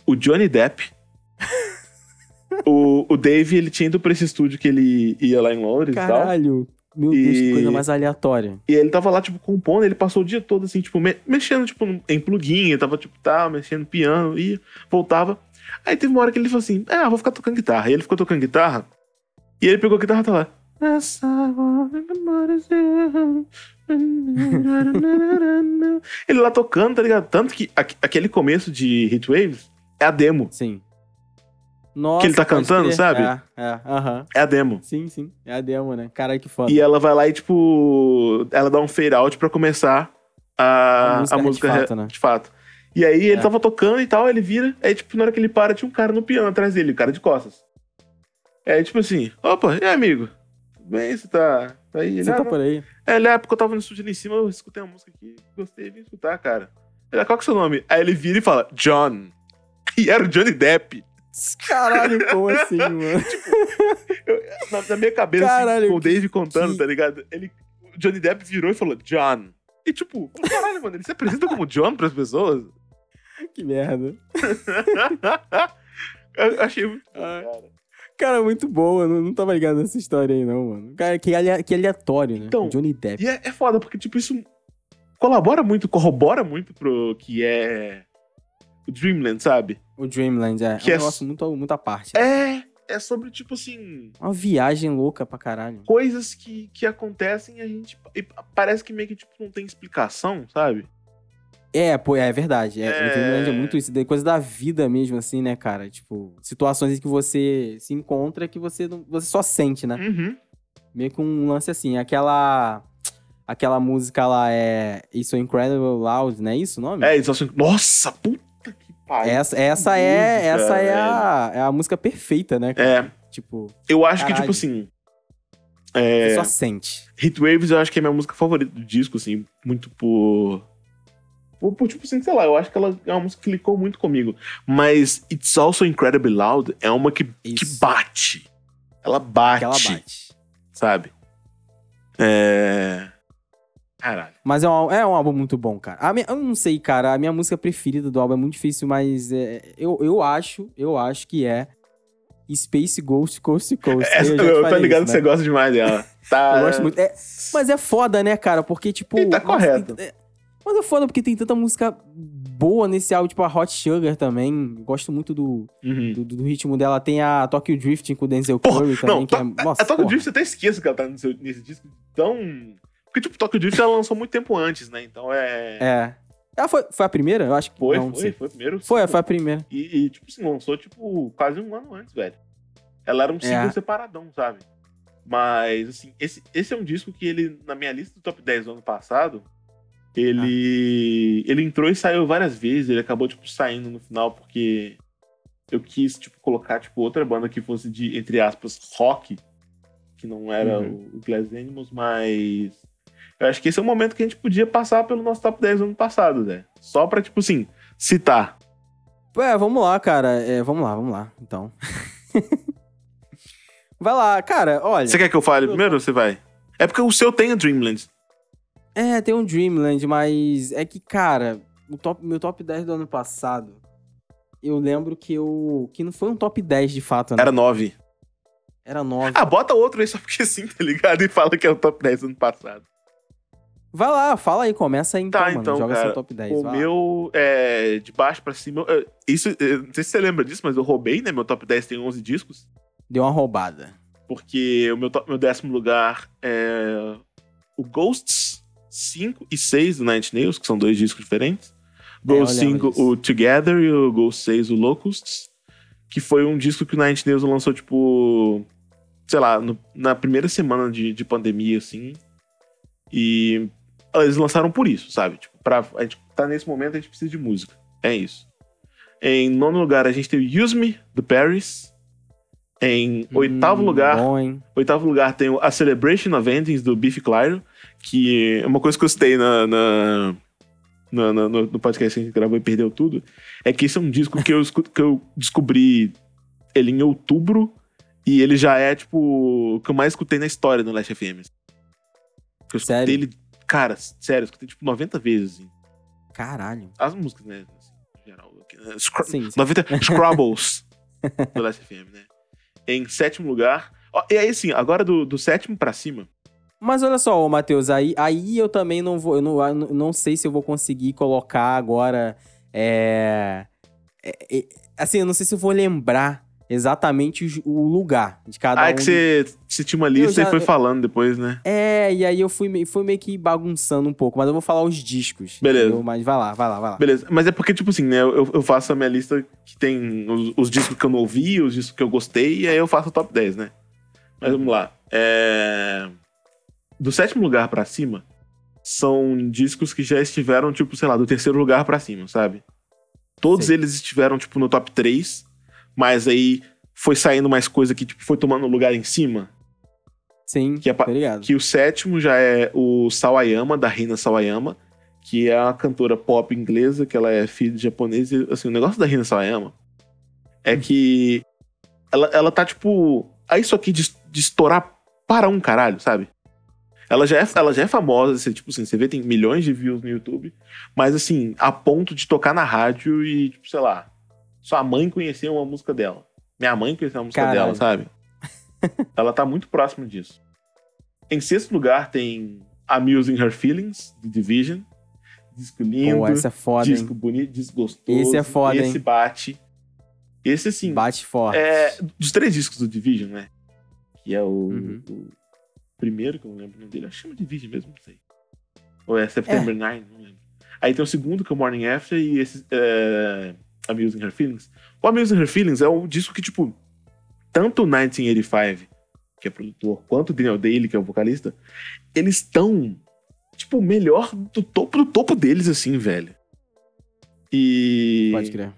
O Johnny Depp. o, o Dave, ele tinha ido pra esse estúdio que ele ia lá em Londres e tal. Caralho. Meu Deus, que E- coisa mais aleatória. E ele tava lá, tipo, compondo, ele passou o dia todo, assim, tipo, me- mexendo, tipo, em plugin, ele tava, tipo, tá, mexendo no piano, ia, voltava. Aí teve uma hora que ele falou assim, ah, vou ficar tocando guitarra. E ele ficou tocando guitarra, e ele pegou a guitarra e tá lá. ele lá tocando, tá ligado? Tanto que aque- aquele começo de Heatwaves é a demo. Sim. Nossa, Que ele tá cantando, crer. sabe? É, é, aham. É a demo. Sim, sim. É a demo, né? Caralho, que foda. E ela vai lá e, tipo, ela dá um fade out pra começar a, A música a música de fato, né? de fato. E aí ele É. tava tocando e tal, ele vira, aí, tipo, na hora que ele para, tinha um cara no piano atrás dele, o cara de costas. É tipo assim, opa, e aí, amigo? Tudo bem? Você tá, tá aí? Ele, Você "Ah, tá não." por aí. É, na época eu tava no estúdio ali em cima, eu escutei uma música aqui, gostei, vim escutar, cara. Ele, "Ah, qual que é o seu nome? Aí ele vira e fala, John. E era o Johnny Depp. Caralho, como assim, mano? Na, na minha cabeça, Caralho, assim, com o Dave contando, que- tá ligado? Ele, o Johnny Depp virou e falou, John. E tipo, caralho, mano, ele se apresenta como John pras pessoas? que merda. Eu achei muito. bom, Ah. cara. Cara, muito boa. Não, não tava ligado nessa história aí, não, mano. Cara, que, que aleatório, né? Então, Johnny Depp. E é, é foda, porque, tipo, isso colabora muito, corrobora muito pro que é o Dreamland, sabe? O Dreamland, é. Que é é um negócio muito, muito à parte. É, é sobre, tipo assim, Uma viagem louca pra caralho. coisas que, que acontecem e a gente. e parece que meio que, tipo, não tem explicação, sabe? É, pô, é verdade. É, É. O Dreamland é muito isso. de Coisa da vida mesmo, assim, né, cara? Tipo, situações em que você se encontra que você, não, você só sente, né? Uhum. Meio que um lance assim. Aquela. Aquela música lá é. Isso é Incredible Loud, não é isso o nome? É, isso assim, nossa, puta que pariu. Essa, essa é, essa é a, é a música perfeita, né? cara? É, Tipo, eu acho que, Caralho. tipo assim. você É, só sente. Heatwaves eu acho que é a minha música favorita do disco, assim, muito por. Por, por, tipo assim, sei lá, eu acho que ela é uma música que clicou muito comigo. Mas It's Also Incredibly Loud é uma que, que bate. Ela bate, Que ela bate. sabe? É. Caralho. Mas é um, é um álbum muito bom, cara. Minha- eu não sei, cara. A minha música preferida do álbum é muito difícil, mas é, eu, eu acho, eu acho que é Space Ghost Coast to Coast. Essa, te eu tô ligado isso, que né? você gosta demais dela. Tá. Eu gosto muito. É, mas é foda, né, cara? Porque, tipo. Sim, tá correto. tem- é- mas é foda porque tem tanta música boa nesse álbum, tipo a Hot Sugar também. Gosto muito do, Uhum. do, do ritmo dela. Tem a Tokyo Drifting com o Denzel Porra, Curry também. Não, que é, to- nossa, a Tokyo porra. Drift eu até esqueço que ela tá nesse, nesse disco tão. Porque, tipo, Tokyo Drift ela lançou muito tempo antes, né? Então é. É. Ela foi, foi a primeira? Eu acho que Foi, não, não foi, sei. foi primeiro. Foi, foi a primeira. E, e, tipo assim, lançou, tipo, quase um ano antes, velho. Ela era um single É. separadão, sabe? Mas, assim, esse, esse é um disco que ele, na minha lista do top 10 do ano passado, ele. Ele entrou e saiu várias vezes. Ele acabou, tipo, saindo no final porque eu quis, tipo, colocar, tipo, outra banda que fosse de, entre aspas, rock, que não era Uhum. o Glass Animals, mas. Eu acho que esse é o momento que a gente podia passar pelo nosso top 10 do ano passado, Zé. Só pra, tipo assim, citar. É, vamos lá, cara. É, vamos lá, vamos lá, então. Vai lá, cara, olha. Você quer que eu fale primeiro ou você vai? É porque o seu tem a Dreamland. É, tem um Dreamland, mas é que, cara, o top, meu top 10 do ano passado, eu lembro que eu. que não foi um top 10 de fato, né? Era 9. Era 9. Ah, bota outro aí só porque sim, tá ligado? E fala que é o top 10 do ano passado. Vai lá, fala aí, começa aí então, Tá, mano. então, Joga cara, seu top 10. O meu, é, de baixo pra cima. Isso, não sei se você lembra disso, mas eu roubei, né? Meu top 10 tem 11 discos. Deu uma roubada. Porque o meu, top- meu décimo lugar é o Ghosts 5 e 6 do Inch Nails, que são dois discos diferentes. Ghost É, eu lembro 5, disso. o Together, e o Ghost 6, o Locusts. Que foi um disco que o Inch Nails lançou, tipo... Sei lá, no- na primeira semana de, de pandemia, assim. E eles lançaram por isso, sabe? Tipo, pra, a gente tá nesse momento, a gente precisa de música. É isso. Em nono lugar, a gente tem o Use Me, do Paris. Em oitavo Hum, lugar, Bom? Oitavo lugar tem o A Celebration of Endings, do Biff Clyro, que é uma coisa que eu citei na, na- na- na- no, no podcast que a gente gravou e perdeu tudo, é que esse é um disco que eu, que eu descobri ele em outubro e ele já é, tipo, o que eu mais escutei na história no Last FM. Eu escutei Sério? ele, cara, sério, escutei tipo 90 vezes, assim. Caralho. As músicas, né? assim, em geral. Uh, Scr- Sim, sim. 90 Scrabbles do Last FM, né? Em sétimo lugar. Ó, e aí, assim, agora do, do sétimo pra cima. Mas olha só, Matheus, aí, aí eu também não vou. Eu não, eu não sei se eu vou conseguir colocar agora. É, é, é, assim, eu não sei se eu vou lembrar exatamente o, lugar de cada Ah, um. é que você, você tinha uma lista já- e foi falando depois, né? É, e aí eu fui, meio- fui meio que bagunçando um pouco, mas eu vou falar os discos. Beleza. entendeu? Mas vai lá, vai lá, vai lá. Beleza. Mas é porque, tipo assim, né? Eu, eu faço a minha lista que tem os, os discos que eu não ouvi, os discos que eu gostei, e aí eu faço o top 10, né? Mas vamos lá. É... Do sétimo lugar pra cima, são discos que já estiveram, tipo, sei lá, do terceiro lugar pra cima, sabe? Todos Sei. eles estiveram, tipo, no top 3, mas aí foi saindo mais coisa que, tipo, foi tomando lugar em cima. Sim, Que é tá. Que o sétimo já é o Sawayama, da Rina Sawayama, que é a cantora pop inglesa, que ela é filha de japonês. E, assim, o negócio da Rina Sawayama é que ela, ela tá, tipo, a isso aqui de, de estourar para um caralho, sabe? Ela já é, ela já é famosa, você, tipo assim, você vê, tem milhões de views no YouTube, mas assim, a ponto de tocar na rádio e, tipo, sei lá, sua mãe conheceu uma música dela. Minha mãe conheceu uma música Caralho. dela, sabe? ela tá muito próxima disso. Em sexto lugar tem Amusing Her Feelings, do Division. Disco lindo, Pô, essa é foda, disco hein? bonito, disco gostoso. Esse é foda, Esse hein? bate. Esse, assim, Bate forte. é, dos três discos do Division, né? Que é o, Uhum. o primeiro, que eu não lembro o nome dele. Acho que chama Division mesmo, não sei. Ou é September 9, não lembro. Aí tem o segundo, que é o Morning After, e esse é, Amusing Her Feelings. O Amusing Her Feelings é um disco que, tipo, tanto o 1985, que é produtor, quanto o Daniel Daly, que é o vocalista, eles estão, tipo, melhor do topo do topo deles, assim, velho. E Pode crer.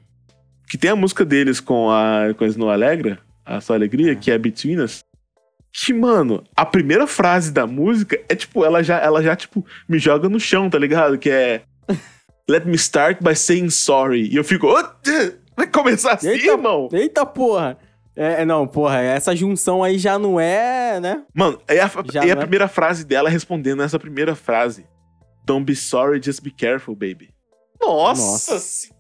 que tem a música deles com a, com a Snow Alegra, a Sua Alegria, Ah. que é Between Us. Que, mano, a primeira frase da música é tipo, ela já, ela já, tipo, me joga no chão, tá ligado? Que é Let me start by saying sorry. E eu fico, "Ô, tê, vai começar assim, Eita, irmão? Eita porra! É, é, não, porra, essa junção aí já não é, né? Mano, é a, é a é- primeira frase dela respondendo essa primeira frase. Don't be sorry, just be careful, baby. Nossa! Nossa.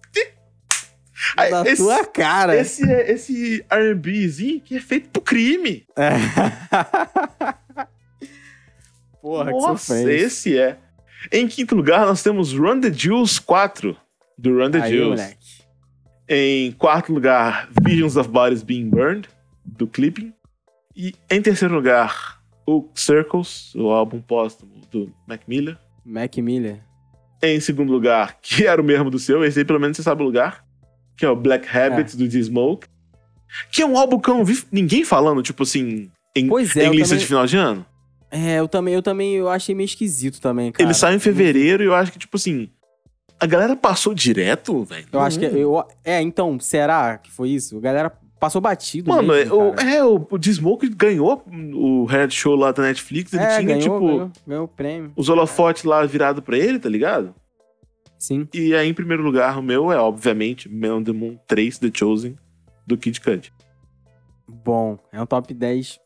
Aí, Da esse, tua cara. esse, esse R&Bzinho que é feito pro crime. É. porra, Nossa, que sofrência. esse é. Em quinto lugar, nós temos Run the Jewels 4, do Run the Aí, Jewels. moleque. Em quarto lugar, Visions of Bodies Being Burned, do Clipping. E em terceiro lugar, o Circles, o álbum póstumo do Mac Miller. Mac Miller. Em segundo lugar, que era o mesmo do seu, esse aí pelo menos você sabe o lugar, que é o Black Habits do D-Smoke. Que é um álbum que eu não vi ninguém falando, tipo assim, em, é, em lista também- de final de ano. É, eu também, eu também eu achei meio esquisito também, cara. Ele sai em fevereiro e eu acho que, tipo assim, a galera passou direto, velho. Eu acho que. Eu, é, então, será que foi isso? A galera passou batido. Mano, mesmo, é, o, cara. é, o, o ganhou o reality show lá da Netflix, ele É, tinha, ganhou, tipo, ganhou, ganhou o prêmio. os holofotes lá virado pra ele, tá ligado? Sim. E aí, em primeiro lugar, o meu é, obviamente, Man on the Moon 3, The Chosen, do Kid Cudi. Bom, é um top 10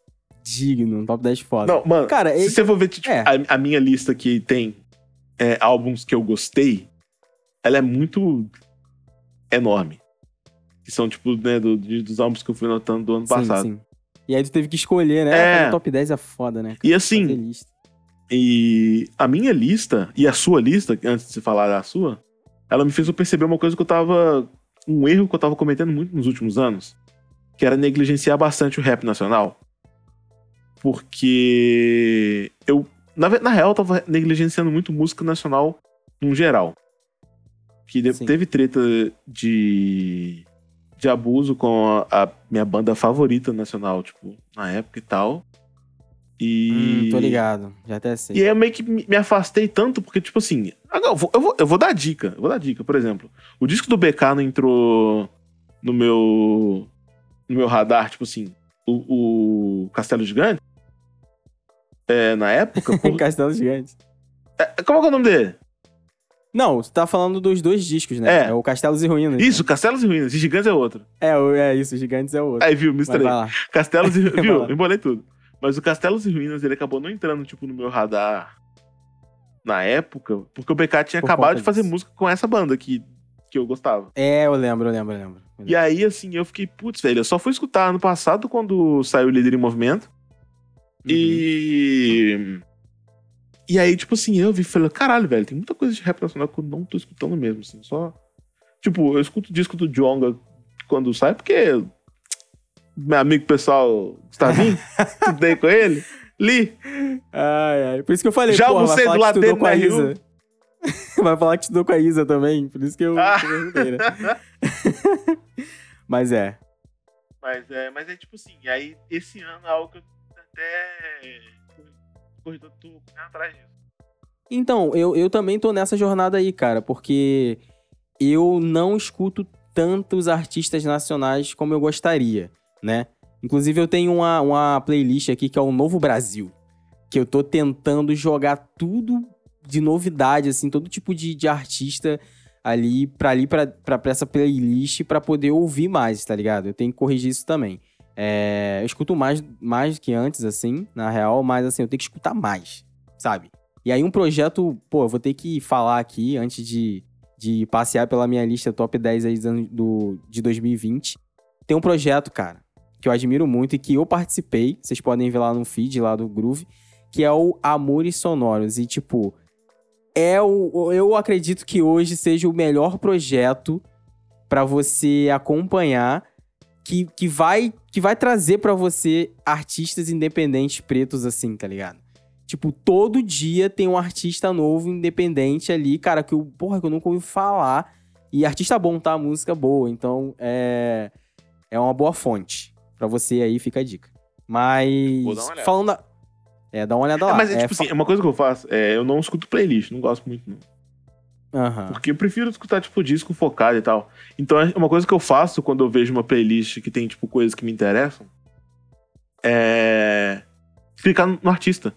digno, um top 10 foda. Não, mano, Cara, se ele- você for ver, tipo, é. a, a minha lista que tem é, álbuns que eu gostei, ela é muito enorme. Que são, tipo, né, do- dos álbuns que eu fui notando do ano sim, passado. sim. E aí tu teve que escolher, né? É. Fazer top 10 é foda, né? E assim. E a minha lista, e a sua lista, antes de você falar da sua, ela me fez eu perceber uma coisa que eu tava. Um erro que eu tava cometendo muito nos últimos anos, que era negligenciar bastante o rap nacional. Porque eu, na, na real, eu tava negligenciando muito música nacional no geral. Que de- teve treta de, de abuso com a, a minha banda favorita nacional, tipo, na época e tal. E. Hum, tô ligado, já até sei. E aí eu meio que me afastei tanto, porque, tipo assim. agora Eu vou, eu, vou, eu vou dar dica. Eu vou dar dica, por exemplo. O disco do BK não entrou no meu. No meu radar, tipo assim. O, o Castelo Gigante. É, na época. por- Castelo Gigante. é, como é que é o nome dele? Não, tu tá falando dos dois discos, né? É. É, o Castelos e Ruínas. Isso, né? Castelos e Ruínas. E Gigantes é outro. É, é isso, Gigantes é outro. Aí, viu? Misturei. Castelos e. Viu? Embolei tudo. Mas o Castelos e Ruínas, ele acabou não entrando, tipo, no meu radar na época, porque o BK tinha Por acabado de fazer disso. música com essa banda que, que eu gostava. É, eu lembro, eu lembro, eu lembro. Eu E aí, assim, eu fiquei, putz, velho, eu só fui escutar ano passado quando saiu o Líder em Movimento. E. E aí, tipo assim, eu vi e falei, caralho, velho, tem muita coisa de rap nacional que eu não tô escutando mesmo, assim, só. Tipo, eu escuto o disco do Jonga quando sai, porque. Meu amigo pessoal Gustavinho, estudei com ele, li. Uhum. Ai, ai. Por isso que eu falei, Já porra, almocei do lado dele com a na Isa. vai falar que estudou com a Isa também, por isso que eu Ah. perguntei, né? Mas é. Mas é, mas é tipo assim, aí esse ano é algo que eu até. Correndo atrás disso. Então, eu, eu também tô nessa jornada aí, cara, porque eu não escuto tantos artistas nacionais como eu gostaria, né? Inclusive, eu tenho uma, uma playlist aqui que é o Novo Brasil, que eu tô tentando jogar tudo de novidade, assim, todo tipo de, de artista ali pra, ali pra, pra, pra essa playlist pra poder ouvir mais, tá ligado? Eu tenho que corrigir isso também. É, eu escuto mais, mais que antes, assim, na real, mas assim, eu tenho que escutar mais, sabe? E aí um projeto, pô, eu vou ter que falar aqui antes de, de passear pela minha lista top 10 aí do, de 2020. Tem um projeto, cara, que eu admiro muito e que eu participei, vocês podem ver lá no feed lá do Groove, que é o Amores Sonoros. E, tipo, é o, eu acredito que hoje seja o melhor projeto pra você acompanhar que, que, vai, que vai trazer pra você artistas independentes pretos assim, tá ligado? Tipo, todo dia tem um artista novo, independente ali, cara, que eu, porra, que eu nunca ouvi falar. E artista bom, tá? Música boa. Então, é, é uma boa fonte. Pra você aí, fica a dica. Mas, Vou dar uma olhada. falando... da- É, dá uma olhada lá. É, mas é, É, tipo fa- assim, uma coisa que eu faço, é, eu não escuto playlist, não gosto muito, não. Aham. Porque eu prefiro escutar, tipo, disco focado e tal. Então, é uma coisa que eu faço quando eu vejo uma playlist que tem, tipo, coisas que me interessam, é clicar no artista.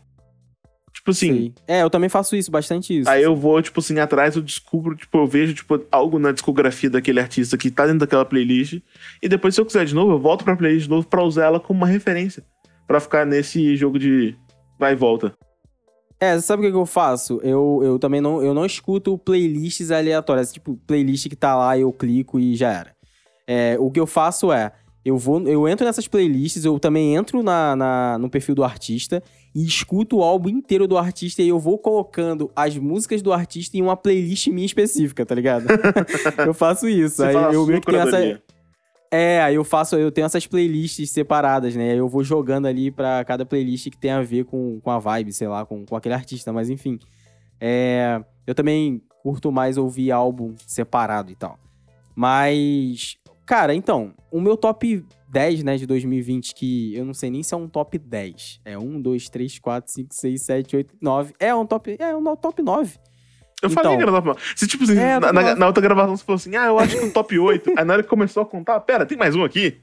Tipo assim. Sei. É, eu também faço isso, bastante isso. Aí eu vou, tipo assim, atrás, eu descubro, tipo, eu vejo, tipo, algo na discografia daquele artista que tá dentro daquela playlist. E depois, se eu quiser de novo, eu volto pra playlist de novo pra usar ela como uma referência. Pra ficar nesse jogo de vai e volta. É, sabe o que, que eu faço? Eu, eu também não, eu não escuto playlists aleatórias. Tipo, playlist que tá lá, eu clico e já era. É, o que eu faço é, eu vou, eu entro nessas playlists, eu também entro na, na, no perfil do artista e escuto o álbum inteiro do artista e eu vou colocando as músicas do artista em uma playlist minha específica, tá ligado? eu faço isso. Você aí eu meio que tenho essa. É, aí eu faço, eu tenho essas playlists separadas, né? Eu vou jogando ali pra cada playlist que tem a ver com, com a vibe, sei lá, com, com aquele artista, mas enfim. É, eu também curto mais ouvir álbum separado e tal. Mas, cara, então, o meu top 10, né, de 2020, que eu não sei nem se é um top 10. É 1, 2, 3, 4, 5, 6, 7, 8, 9. É um top, é um top 9. Eu Então. falei que era top 9. Você, tipo assim, É, na, na- na outra gravação você falou assim, ah, eu acho que um top 8. Aí na hora que começou a contar, pera, tem mais um aqui?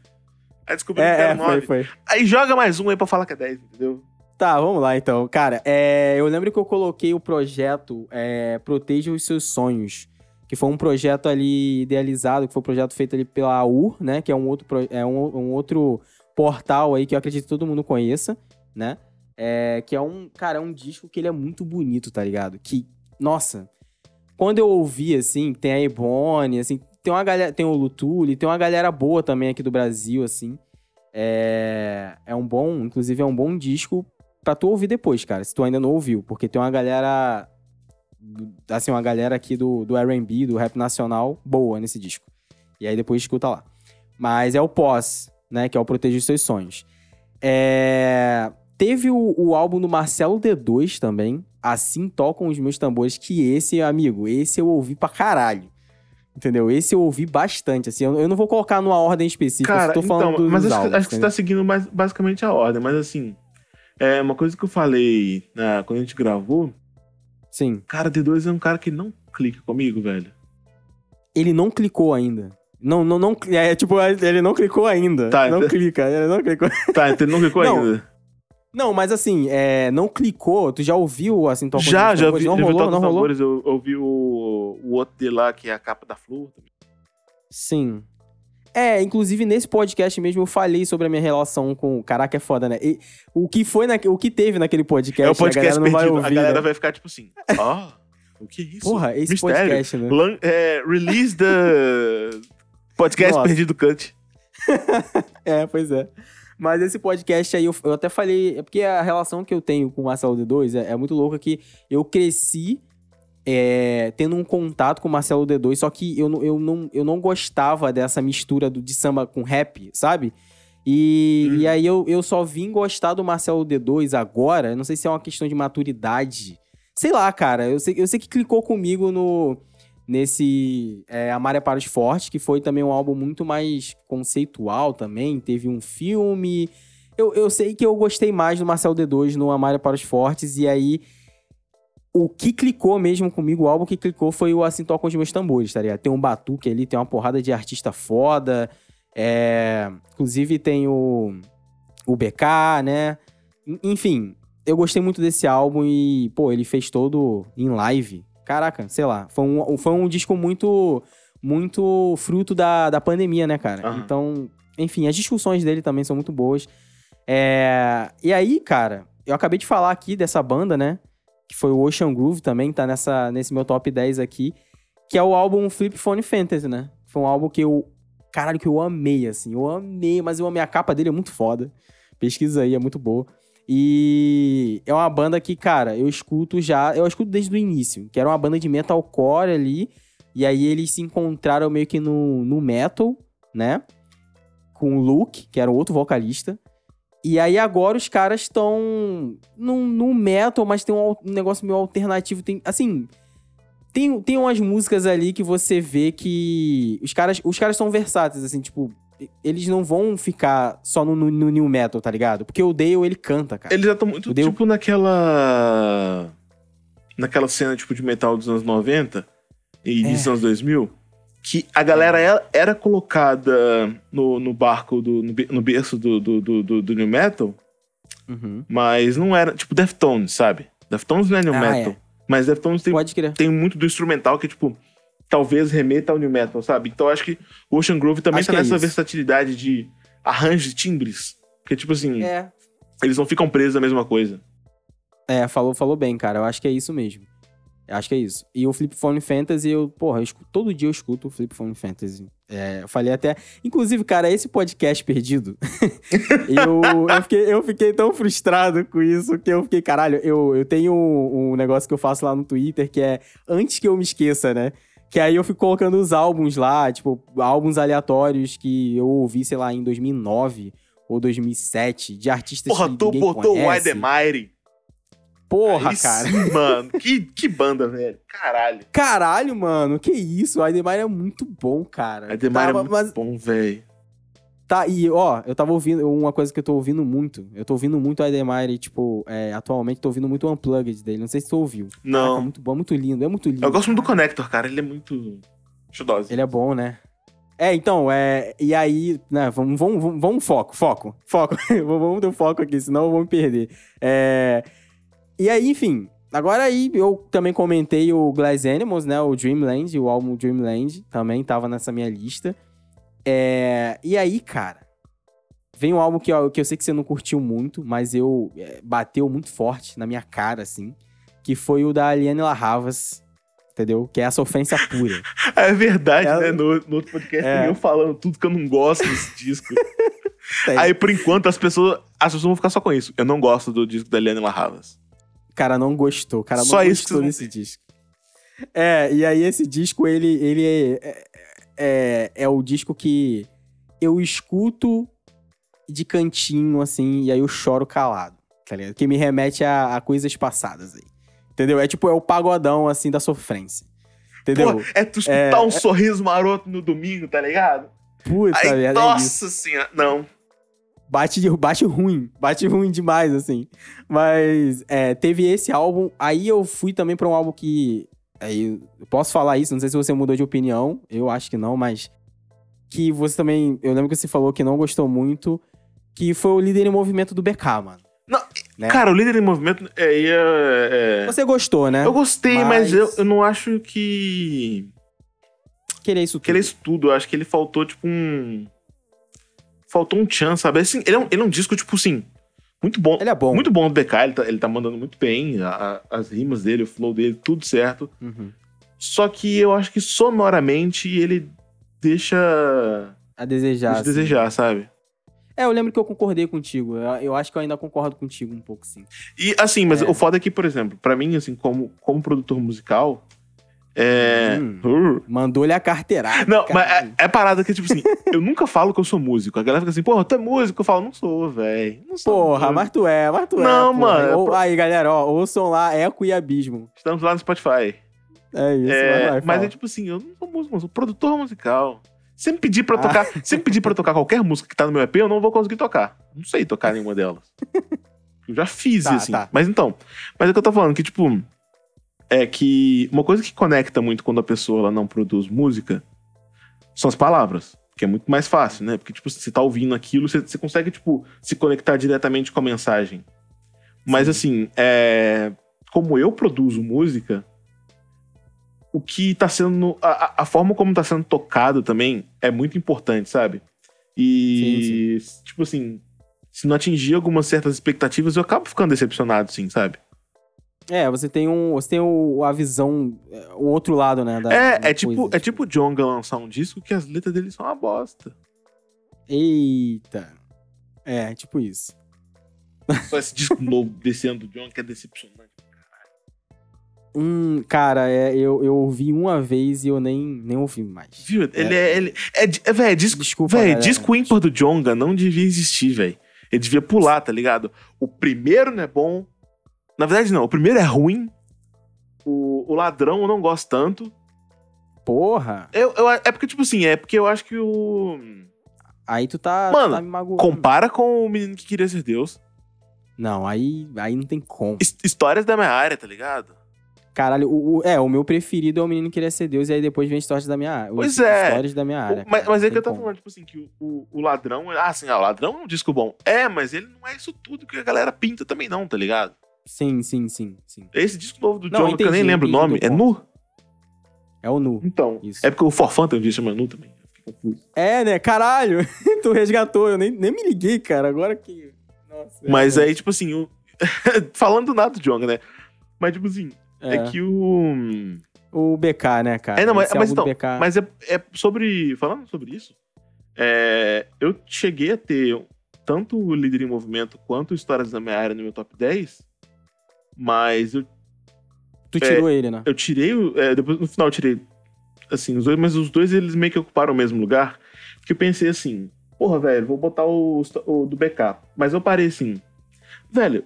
Aí descobri que É, era é, 9. foi, foi. Aí joga mais um aí pra falar que é 10, entendeu? Tá, vamos lá então. Cara, é, eu lembro que eu coloquei o projeto é, Proteja os Seus Sonhos, que foi um projeto ali idealizado, que foi um projeto feito ali pela AUR, né? Que é um outro, é um, um outro portal aí que eu acredito que todo mundo conheça, né? É, que é um, cara, é um disco que ele é muito bonito, tá ligado? Que, nossa, quando eu ouvi, assim, tem a Ebony, assim, tem uma galera, tem o Lutuli, tem uma galera boa também aqui do Brasil, assim. É, é um bom, inclusive é um bom disco pra tu ouvir depois, cara, se tu ainda não ouviu, porque tem uma galera, assim, uma galera aqui do, do R&B, do rap nacional, boa nesse disco. E aí depois escuta lá. Mas é o Pós, né, que é o Proteja os Seus Sonhos. É, Teve o, o álbum do Marcelo D2 também, Assim Tocam os Meus Tambores, que esse, amigo, esse eu ouvi pra caralho. Entendeu? Esse eu ouvi bastante, assim, eu, eu não vou colocar numa ordem específica, eu Cara, tô falando então, dos mas acho, que- álbuns, acho que você tá seguindo mais, basicamente a ordem, mas assim, é uma coisa que eu falei né, quando a gente gravou, Sim. cara, D2 é um cara que não clica comigo, velho. Ele não clicou ainda. Não, não, não. É tipo, ele não clicou ainda. Tá, não então- clica, ele não clicou. Tá, então ele não clicou Não, ainda. Não, mas assim, é, não clicou. Tu já ouviu assim, Toca Já, já Tambores? vi, Não já vi rolou, Toca não os rolou? Tambores, eu, eu vi o, o outro dele lá, que é a capa da flor. Sim. É, inclusive nesse podcast mesmo eu falei sobre a minha relação com. Caraca, é foda, né? E o que foi, na... o que teve naquele podcast, é o a podcast galera não vai perdido. ouvir. a galera né? vai ficar tipo assim, ó, o que é isso? Porra, esse Mistério. podcast, né? Lan- é, release da podcast Nossa. perdido cut. É, pois é. Mas esse podcast aí, eu, eu até falei. É porque a relação que eu tenho com o Marcelo D2 é, é muito louca que eu cresci é, tendo um contato com o Marcelo D2, só que eu, não- eu, não, eu não gostava dessa mistura do, de samba com rap, sabe? E, Hum. e aí eu, eu só vim gostar do Marcelo D2 agora. Não sei se é uma questão de maturidade. Sei lá, cara. Eu sei, eu sei que clicou comigo no nesse é, para os Fortes, que foi também um álbum muito mais conceitual também. Teve um filme. Eu, eu sei que eu gostei mais do Marcel D2 no Amar é para os Fortes, e aí o que clicou mesmo comigo, o álbum que clicou foi o Assim Tocam os Meus Tambores, tá ligado? Tem um batuque ali, tem uma porrada de artista foda. É... Inclusive tem o, o BK, né? En- Enfim, eu gostei muito desse álbum e, pô, ele fez todo em live. Caraca, sei lá. Foi um, foi um disco muito, muito fruto da, da pandemia, né, cara? Aham. Então, enfim, as discussões dele também são muito boas. É, E aí, cara, eu acabei de falar aqui dessa banda, né? Que foi o Ocean Groove também, tá nessa, nesse meu top 10 aqui. Que é o álbum Flip Phone Fantasy, né? Foi um álbum que eu. Caralho, que eu amei, assim. Eu amei, mas eu amei. A capa dele é muito foda. Pesquisa aí, é muito boa. E é uma banda que, cara, eu escuto já. Eu escuto desde o início. Que era uma banda de metalcore ali. E aí eles se encontraram meio que no, no metal, né? Com o Luke, que era outro vocalista. E aí agora os caras estão no, metal, mas tem um, um negócio meio alternativo. Tem, assim, tem, tem umas músicas ali que você vê que os caras, os caras são versáteis, assim, tipo, eles não vão ficar só no, no, no new metal, tá ligado? Porque o Dale, ele canta, cara. Eles já estão muito, Deu- tipo, naquela... Naquela cena, tipo, de metal dos anos 90 e É. dos anos 2000, que a galera era, era colocada no, no barco, do, no, no berço do, do, do, do, new metal, Uhum. mas não era, tipo, Deftones, sabe? Deftones não é new Ah, metal. Mas Deftones tem, tem muito do instrumental que, tipo, talvez remeta ao new metal, sabe? Então eu acho que o Ocean Grove também Acho tá é nessa isso. versatilidade de arranjo de timbres. Que, tipo assim, É. eles não ficam presos à mesma coisa. É, falou, falou bem, cara. Eu acho que é isso mesmo. Eu acho que é isso. E o Flip Phone Fantasy, eu, porra, eu escuto- todo dia eu escuto o Flip Phone Fantasy. É, eu falei até. Inclusive, cara, esse podcast perdido. eu, eu, fiquei, eu fiquei tão frustrado com isso que eu fiquei, caralho, eu, eu tenho um, um negócio que eu faço lá no Twitter que é antes que eu me esqueça, né? Que aí eu fico colocando os álbuns lá, tipo, álbuns aleatórios que eu ouvi, sei lá, em 2009 ou 2007, de artistas Porra, que tu botou o conhece. Wildemire. Porra, Aí cara. sim, mano. Que, que banda, velho. Caralho. Caralho, mano, que isso? O Ademar é muito bom, cara. Tá, é muito mas, bom, velho. Tá, e ó, eu tava ouvindo, uma coisa que eu tô ouvindo muito. Eu tô ouvindo muito o Ademar, tipo, é, atualmente tô ouvindo muito o Unplugged dele. Não sei se tu ouviu. Caraca, Não. muito bom, muito lindo, é muito lindo. Eu gosto muito do Connector, cara. Ele é muito. Chudoso. Ele é bom, né? É, então, é. E aí, né, vamos, vamos, vamos, vamos foco, foco, foco. vamos ter foco aqui, senão eu vou me perder. É. E aí, enfim. Agora aí, eu também comentei o Glass Animals, né? O Dreamland, o álbum Dreamland, também tava nessa minha lista. É. E aí, cara. Vem um álbum que eu, que eu sei que você não curtiu muito, mas eu é, bateu muito forte na minha cara, assim. Que foi o da Aliane Larravas, entendeu? Que é essa ofensa pura. É verdade, Ela- né? No, no outro podcast É. eu falando tudo que eu não gosto desse disco. Aí, por enquanto, as pessoas, as pessoas vão ficar só com isso. Eu não gosto do disco da Eliane Larravas. Cara não gostou. Cara Só não isso gostou vocês desse disco. É, e aí esse disco, ele, ele é, é, é o disco que eu escuto de cantinho, assim, e aí eu choro calado, tá ligado? Que me remete a, a coisas passadas aí. Entendeu? É tipo, é o pagodão, assim, da sofrência. Entendeu? Pô, é tu escutar É, um sorriso maroto no domingo, tá ligado? Puta Aí, é isso. nossa senhora. Não. Bate, bate ruim, bate ruim demais, assim. Mas é, teve esse álbum, aí eu fui também pra um álbum que. Aí, eu posso falar isso, não sei se você mudou de opinião, eu acho que não, mas. Que você também. Eu lembro que você falou que não gostou muito, que foi o líder em movimento do BK, mano. Não, Né? Cara, o líder em movimento é. é- é- Você gostou, né? Eu gostei, mas, Mas- eu, eu não acho que. Querer isso tudo. Que ele é isso tudo. Eu acho que ele faltou, tipo, um. Faltou um chance, sabe? Assim, ele, é um, ele é um disco, tipo assim. Muito bom. Ele é bom. Muito bom do BK, ele tá, ele tá mandando muito bem. a- a- as rimas dele, o flow dele, tudo certo. Uhum. Só que eu acho que sonoramente ele deixa. A desejar. deixa assim. desejar, sabe? É, eu lembro que eu concordei contigo. Eu, eu acho que eu ainda concordo contigo um pouco, sim. E assim, mas É. o foda é que, por exemplo, pra mim, assim, como, como produtor musical. É. Hum. Uh. Mandou-lhe a carteirada. Não, mas caralho. é, é parada que, tipo assim, eu nunca falo que eu sou músico. A galera fica assim, porra, tu é músico? Eu falo, não sou, velho. Não sou. Porra, músico. mas tu é, mas tu é. Não, mano, é Ou- Aí, galera, ó, ouçam lá Eco e Abismo. Estamos lá no Spotify. É isso, É, vai, mas é tipo assim, eu não sou músico, eu sou produtor musical. Sempre pedir pra Ah. tocar, sempre pedir para tocar qualquer música que tá no meu EP, eu não vou conseguir tocar. Não sei tocar nenhuma delas. Eu já fiz Tá, assim. tá. Mas então, mas é o que eu tô falando, que tipo, é que uma coisa que conecta muito quando a pessoa ela não produz música são as palavras. Que é muito mais fácil, né? Porque, tipo, você tá ouvindo aquilo, você, você consegue, tipo, se conectar diretamente com a mensagem. Mas, Sim. assim, é... como eu produzo música, o que tá sendo. A, a- forma como tá sendo tocado também é muito importante, sabe? E, tipo assim, se não atingir algumas certas expectativas, eu acabo ficando decepcionado, sim, sabe? É, você tem um. Você tem o, a visão, é, o outro lado, né? Da, É, da é tipo, coisa, é tipo o Jonga lançar um disco que as letras dele são uma bosta. Eita. É, tipo isso. Só esse disco novo descendo do Jonga que é decepcionante. Hum, cara, é, eu, eu ouvi uma vez e eu nem, nem ouvi mais. Viu? Ele é. Ele, é, di- é véi, disco, Desculpa, galera. disco ímpar do Jonga não devia existir, velho. Ele devia pular, tá ligado? O primeiro não é bom. Na verdade, não. O primeiro é ruim. O, o ladrão eu não gosto tanto. Porra. Eu, eu- é porque, tipo assim, é porque eu acho que o. Aí tu tá, Mano, tu tá me magoando. Compara com o menino que queria ser Deus. Não, aí, aí não tem como. His- histórias da minha área, tá ligado? Caralho, o, o- é, o meu preferido é o Menino que Queria Ser Deus, e aí depois vem Histórias da Minha Área. Pois é. Histórias da Minha Área. O- mas, cara, mas é que eu tô como. falando, tipo assim, que o, o, o ladrão. Ah, assim, ah, o ladrão é um disco bom. É, mas ele não é isso tudo que a galera pinta também, não, tá ligado? Sim, sim, sim, sim. Esse disco novo do Não, John, que eu nem lembro o nome, é. Nu? É o Nu. Então. Isso. É porque o Forfã tem um dia chama Nu também. Eu fiquei confuso. É, né? Caralho! tu resgatou, eu nem, nem me liguei, cara. Agora que. Nossa. Mas realmente. aí, tipo assim, o- falando do nada do John, né? Mas, tipo assim, é, É, que o. O BK, né, cara? É, não, mas, mas então, BK. mas é, é sobre. Falando sobre isso, é, eu cheguei a ter tanto o Líder em Movimento quanto o Histórias da Minha Área no meu top 10, mas eu, Tu tirou ele, né? eu tirei. o- é, depois no final eu tirei. Assim, os dois, mas os dois eles meio que ocuparam o mesmo lugar. Porque eu pensei assim, porra, velho, vou botar o, o do BK. Mas eu parei assim, velho,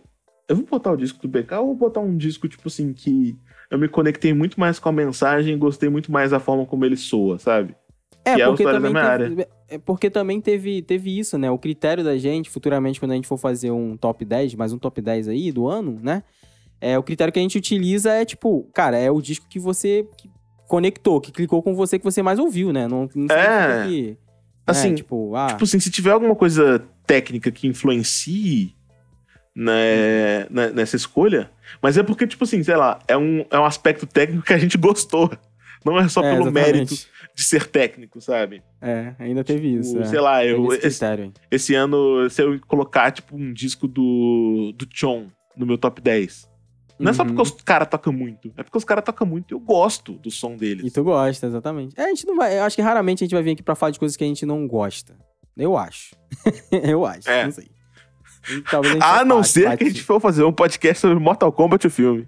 eu vou botar o disco do BK ou vou botar um disco, tipo assim, que eu me conectei muito mais com a mensagem e gostei muito mais da forma como ele soa, sabe? É, que é porque da também, teve, é porque também teve, teve isso, né? O critério da gente, futuramente, quando a gente for fazer um top 10, mais um top 10 aí do ano, né? É, o critério que a gente utiliza é, tipo, cara, é o disco que você que conectou, que clicou com você, que você mais ouviu, né? Não, não É. que, Assim, né, tipo, ah, Tipo assim, se tiver alguma coisa técnica que influencie né, né, nessa escolha, mas é porque, tipo assim, sei lá, é um, é um aspecto técnico que a gente gostou. Não é só é, pelo exatamente. mérito de ser técnico, sabe? É, ainda teve isso. O- é. Sei lá, Teve eu, esse esse, esse ano, se eu colocar, tipo, um disco do, do Chon no meu top 10, não é só Uhum. porque os caras tocam muito, é porque os caras tocam muito e eu gosto do som deles. E tu gosta, exatamente. É, a gente não vai. Eu acho que raramente a gente vai vir aqui pra falar de coisas que a gente não gosta. Eu acho. eu acho. É. Não sei. Talvez gente A só não ser bate. que a gente for fazer um podcast sobre Mortal Kombat, o filme.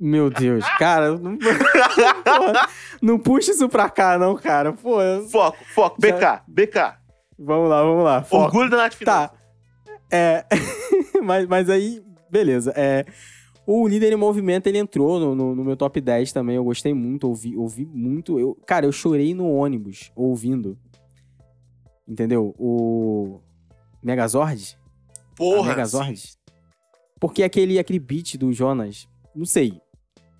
Meu Deus, cara, não, Porra, não puxa isso pra cá, não, cara. Pô, Foco, foco, BK, BK. vamos lá, vamos lá. Foco. Orgulho da Nath Tá. É. mas, mas aí, beleza. É. O líder em movimento, ele entrou no, no- no meu top 10 também. Eu gostei muito, ouvi, ouvi muito. Eu, cara, eu chorei no ônibus ouvindo. Entendeu? O. Megazord? A Porra. Megazord? Porque aquele, aquele beat do Jonas, não sei.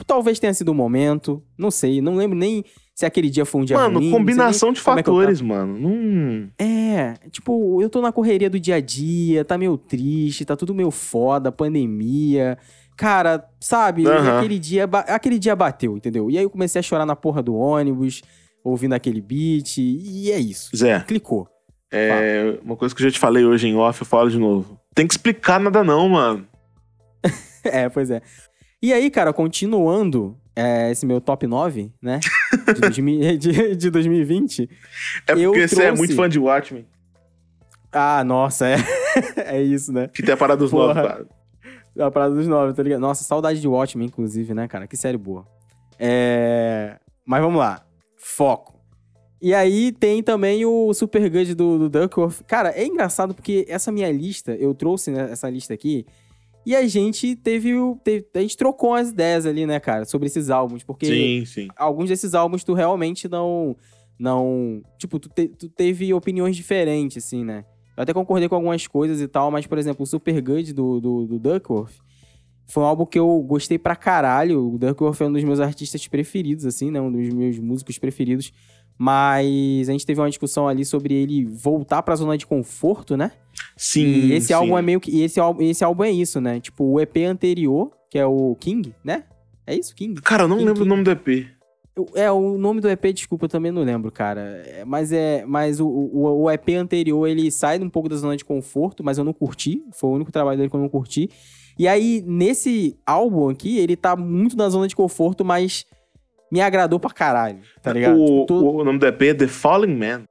Talvez tenha sido o momento, não sei. Não lembro nem se aquele dia foi um dia Mano, ruim. não sei combinação de como é fatores, mano. Não... É, tipo, eu tô na correria do dia a dia, tá meio triste, tá tudo meio foda, pandemia. Cara, sabe? Aham. aquele dia, aquele dia bateu, entendeu? E aí eu comecei a chorar na porra do ônibus, ouvindo aquele beat, e é isso. Zé, Clicou. é uma coisa que eu já te falei hoje em off, eu falo de novo. Tem que explicar nada não, mano. É, pois é. E aí, cara, continuando é, esse meu top 9, né? De, 2000 de, de 2020. É porque você é muito fã de Watchmen. Ah, nossa, é. é isso, né? Que tem a parada dos Porra. novos, cara. A parada dos nove, tá ligado? Nossa, saudade de Watchmen, inclusive, né, cara? Que série boa. É... Mas vamos lá. Foco. E aí tem também o Super Good do, do Duckworth. Cara, é engraçado porque essa minha lista, eu trouxe né, essa lista aqui, e a gente teve, teve- A gente trocou as ideias ali, né, cara, sobre esses álbuns. Porque Sim, sim. alguns desses álbuns tu realmente não. Não. Tipo, tu, te- tu teve opiniões diferentes, assim, né? Eu até concordei com algumas coisas e tal, mas, por exemplo, o Super Good do, do, do Duckworth foi um álbum que eu gostei pra caralho. O Duckworth é um dos meus artistas preferidos, assim, né? Um dos meus músicos preferidos. Mas a gente teve uma discussão ali sobre ele voltar pra zona de conforto, né? Sim, E esse sim. álbum é meio que. E esse álbum, esse álbum é isso, né? Tipo, o EP anterior, que é o King, né? É isso, King? Cara, eu não Quem- lembro quem- o nome do EP. É, o nome do EP, desculpa, eu também não lembro, cara. É, mas é, mas o, o, o EP anterior, ele sai um pouco da zona de conforto, mas eu não curti. Foi o único trabalho dele que eu não curti. E aí, nesse álbum aqui, ele tá muito na zona de conforto, mas me agradou pra caralho, tá ligado? O, Tipo, o nome do EP é The Falling Man.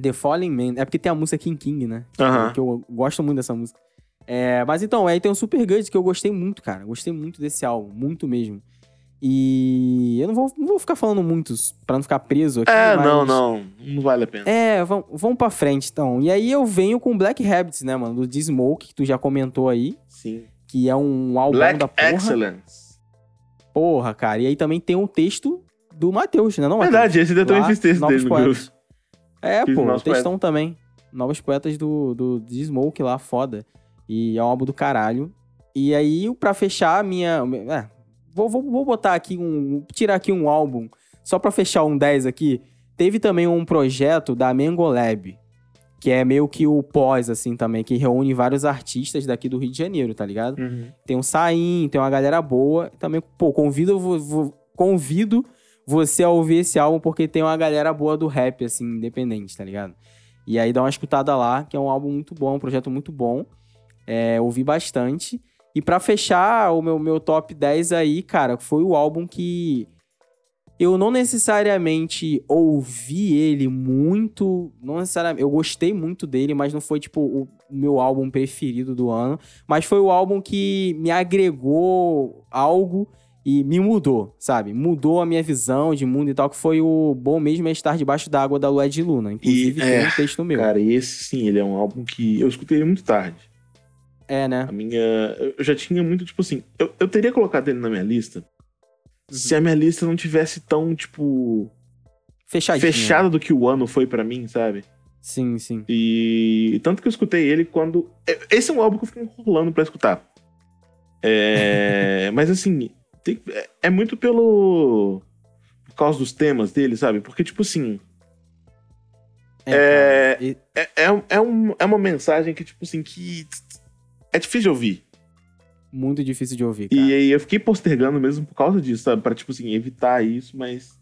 The Fallen Man. É porque tem a música King King, né? Aham. Que eu gosto muito dessa música. É, mas então, aí tem o Super Good que eu gostei muito, cara. Gostei muito desse álbum, muito mesmo. E eu não vou, não vou ficar falando muitos pra não ficar preso aqui. É, mas- não, não. Não vale a pena. É, vamos, vamos pra frente então. E aí eu venho com Black Rabbits, né, mano? Do D-Smoke, que tu já comentou aí. Sim. Que é um álbum Black da porra. Excellence. Porra, cara. E aí também tem um texto do Matheus, né? Não, Matheus? Verdade, esse eu também fiz texto Novos dele no. É, Fiz pô, Novos textão também. Novos Poetas do, do The Smoke lá, foda. E é um álbum do caralho. E aí, pra fechar a minha... É, vou, vou, vou botar aqui um... Tirar aqui um álbum, só pra fechar um 10 aqui. Teve também um projeto da Mango Lab. Que é meio que o pós, assim, também, que reúne vários artistas daqui do Rio de Janeiro, tá ligado? Uhum. Tem um Saim, tem uma galera boa. Também, pô, convido, vo- vo- convido você a ouvir esse álbum porque tem uma galera boa do rap, assim, independente, tá ligado? E aí dá uma escutada lá, que é um álbum muito bom, um projeto muito bom. É, ouvi bastante. E pra fechar o meu, meu top 10 aí, cara, foi o álbum que eu não necessariamente ouvi ele muito, não necessariamente, eu gostei muito dele, mas não foi tipo o meu álbum preferido do ano, mas foi o álbum que me agregou algo e me mudou, sabe? Mudou a minha visão de mundo e tal, que foi o Bom Mesmo é Estar Debaixo d'Água da Lued Luna. Inclusive, E, tem é, um texto meu. Cara, esse sim, ele é um álbum que eu escutei muito tarde. É, né? A minha. Eu já tinha muito, tipo assim. Eu, eu teria colocado ele na minha lista se a minha lista não tivesse tão, tipo. Fechadinho. fechada do que o ano foi pra mim, sabe? Sim, sim. E tanto que eu escutei ele quando. é- Esse é um álbum que eu fico enrolando pra escutar. É... Mas assim, tem- é- é muito pelo. Por causa dos temas dele, sabe? Porque, tipo assim. É, e- É, é, é, um- é uma mensagem que, tipo assim, que. É difícil de ouvir. muito difícil de ouvir, cara. E aí eu fiquei postergando mesmo por causa disso, sabe? Pra, tipo assim, evitar isso, mas.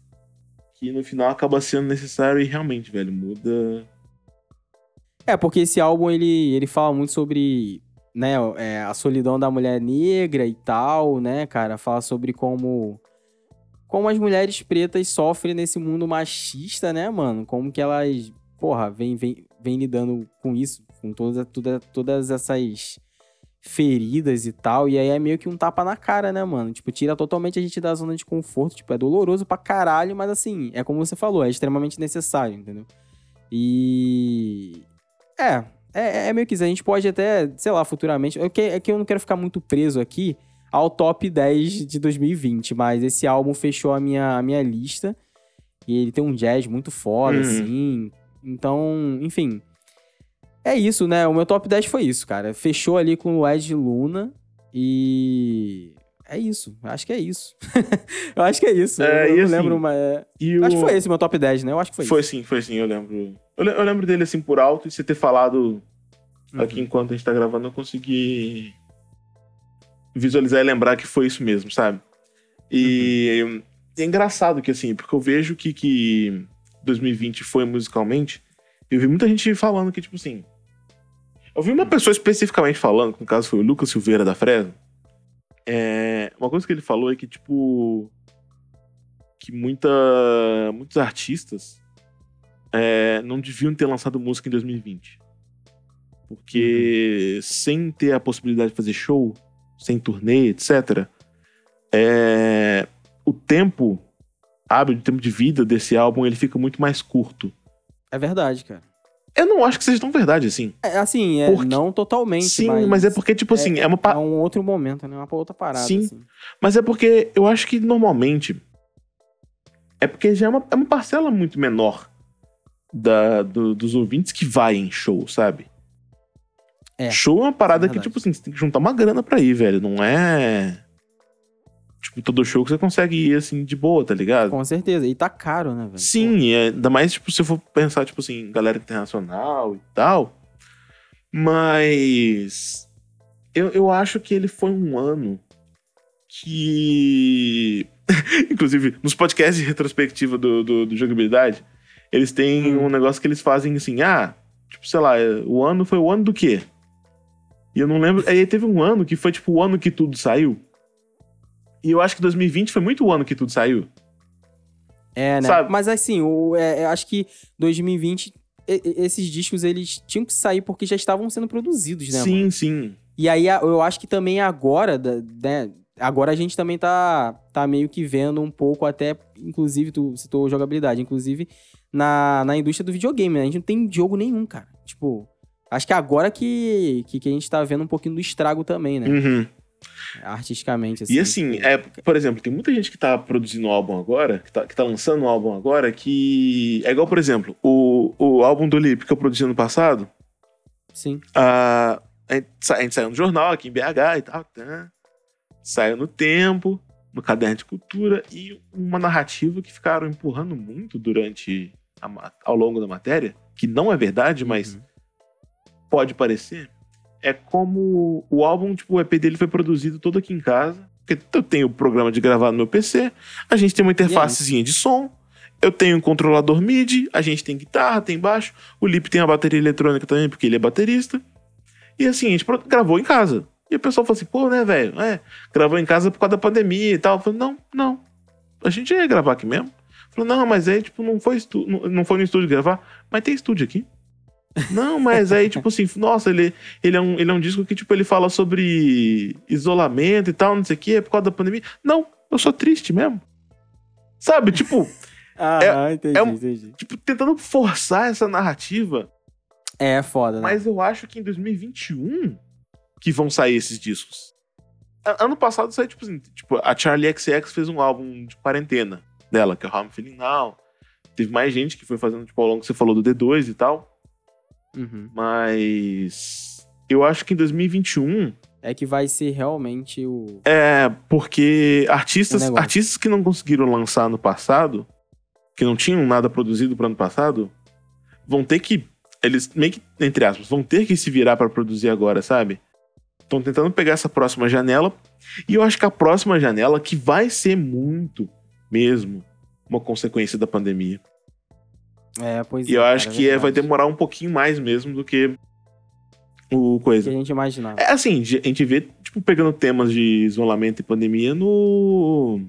Que no final acaba sendo necessário e realmente, velho, muda. É, porque esse álbum, ele, ele fala muito sobre, né, é, a solidão da mulher negra e tal, né, cara? Fala sobre como... Como as mulheres pretas sofrem nesse mundo machista, né, mano? Como que elas, porra, vem, vem, vem lidando com isso, com todas, toda, todas essas feridas e tal. E aí é meio que um tapa na cara, né, mano? Tipo, tira totalmente a gente da zona de conforto. Tipo, é doloroso pra caralho, mas assim, é como você falou, é extremamente necessário, entendeu? E. É, é, é meio que isso. A gente pode até, sei lá, futuramente. É que, é que eu não quero ficar muito preso aqui ao top 10 de 2020, mas esse álbum fechou a minha, a minha lista. E ele tem um jazz muito foda, Uhum. assim. Então, enfim. É isso, né? O meu top 10 foi isso, cara. Fechou ali com o Ed Luna. E. É isso. Acho que é isso. eu acho que é isso. É, eu não assim, lembro, mas. o... Acho que foi esse o meu top 10, né? Eu acho que foi, Foi isso. sim, foi sim, eu lembro. Eu, le- eu lembro dele assim por alto e você ter falado Uhum. aqui enquanto a gente tá gravando, eu consegui visualizar e lembrar que foi isso mesmo, sabe? E é engraçado que assim, porque eu vejo que, que 2020 foi musicalmente, eu vi muita gente falando que, tipo assim. Eu vi uma pessoa especificamente falando, que no caso foi o Lucas Silveira da Fresno. É, uma coisa que ele falou é que, tipo. Que muita, muitos artistas é, não deviam ter lançado música em 2020. Porque sem ter a possibilidade de fazer show, sem turnê, etc., é, o tempo hábil, o tempo de vida desse álbum, ele fica muito mais curto. É verdade, cara. Eu não acho que seja tão verdade assim. É, assim, é, Porque- não totalmente, Sim, mas, mas, é porque, tipo assim, é, uma. pa- é um outro momento, né? Uma outra parada, Sim. assim. Mas é porque eu acho que normalmente. É porque já é uma, é uma parcela muito menor da, do- dos ouvintes que vai em show, sabe? É, Show é uma parada é que, tipo assim, você tem que juntar uma grana pra ir, velho. Não é. Tipo, todo show que você consegue ir, assim, de boa, tá ligado? Com certeza. E tá caro, né, velho? Sim, é- ainda mais, tipo, se eu for pensar, tipo assim, galera internacional e tal. Mas. Eu, eu acho que ele foi um ano que. Inclusive, nos podcasts de retrospectiva do, do, do jogabilidade, eles têm Hum. um negócio que eles fazem assim, ah, tipo, sei lá, o ano foi o ano do quê? E eu não lembro. Aí teve um ano que foi, tipo, o ano que tudo saiu. E eu acho que 2020 foi muito o ano que tudo saiu. É, né? Sabe? Mas assim, o, é, é, acho que 2020, e- e- esses discos, eles tinham que sair porque já estavam sendo produzidos, né, sim, mano? sim. E aí, eu acho que também agora, né? Agora a gente também tá, tá meio que vendo um pouco até, inclusive, tu citou jogabilidade, inclusive na, na indústria do videogame, né? A gente não tem jogo nenhum, cara. Tipo, acho que agora que, que, que a gente tá vendo um pouquinho do estrago também, né? Uhum. Artisticamente, assim. E assim, tipo, é, por exemplo, tem muita gente que tá produzindo um álbum agora, que tá, que tá lançando um álbum agora, que. É igual, por exemplo, o, o álbum do Lip que eu produzi ano passado, Sim. a, a, gente, sa- a gente saiu no jornal aqui em BH e tal, tá? saiu no Tempo, no Caderno de Cultura, e uma narrativa que ficaram empurrando muito durante a ao longo da matéria, que não é verdade, mas Uhum. pode parecer, é como o álbum, tipo, o EP dele foi produzido todo aqui em casa. Porque eu tenho o programa de gravar no meu PC, a gente tem uma interfacezinha de som, eu tenho um controlador MIDI, a gente tem guitarra, tem baixo, o Lip tem a bateria eletrônica também, porque ele é baterista. E assim, a gente gravou em casa. E o pessoal falou assim, pô, né, velho? É, gravou em casa por causa da pandemia e tal. Eu falei, não, não. A gente ia gravar aqui mesmo. Falou, não, mas aí, tipo, não foi, não foi no estúdio gravar, mas tem estúdio aqui. Não, mas aí, tipo assim, nossa, ele, ele, é um, ele é um disco que, tipo, ele fala sobre isolamento e tal, não sei o quê, é por causa da pandemia. Não, eu sou triste mesmo. Sabe, tipo, Ah, entendi, é um- entendi. tipo, tentando forçar essa narrativa. É foda, né? Mas eu acho que em 2021 que vão sair esses discos. Ano passado saiu, tipo assim, tipo, a Charlie XX fez um álbum de quarentena dela, que é o How I'm Feeling Now. Teve mais gente que foi fazendo, tipo, ao longo que você falou do D2 e tal. Uhum. Mas eu acho que em 2021 É que vai ser realmente o. é porque artistas, artistas que não conseguiram lançar no passado, que não tinham nada produzido para ano passado, vão ter que eles meio que entre aspas, vão ter que se virar para produzir agora, sabe? Estão tentando pegar essa próxima janela e eu acho que a próxima janela que vai ser muito mesmo uma consequência da pandemia. É, pois E eu é, acho cara, que é, vai demorar um pouquinho mais mesmo do que o Que coisa. a gente imaginava. É assim, a gente vê, tipo, pegando temas de isolamento e pandemia no.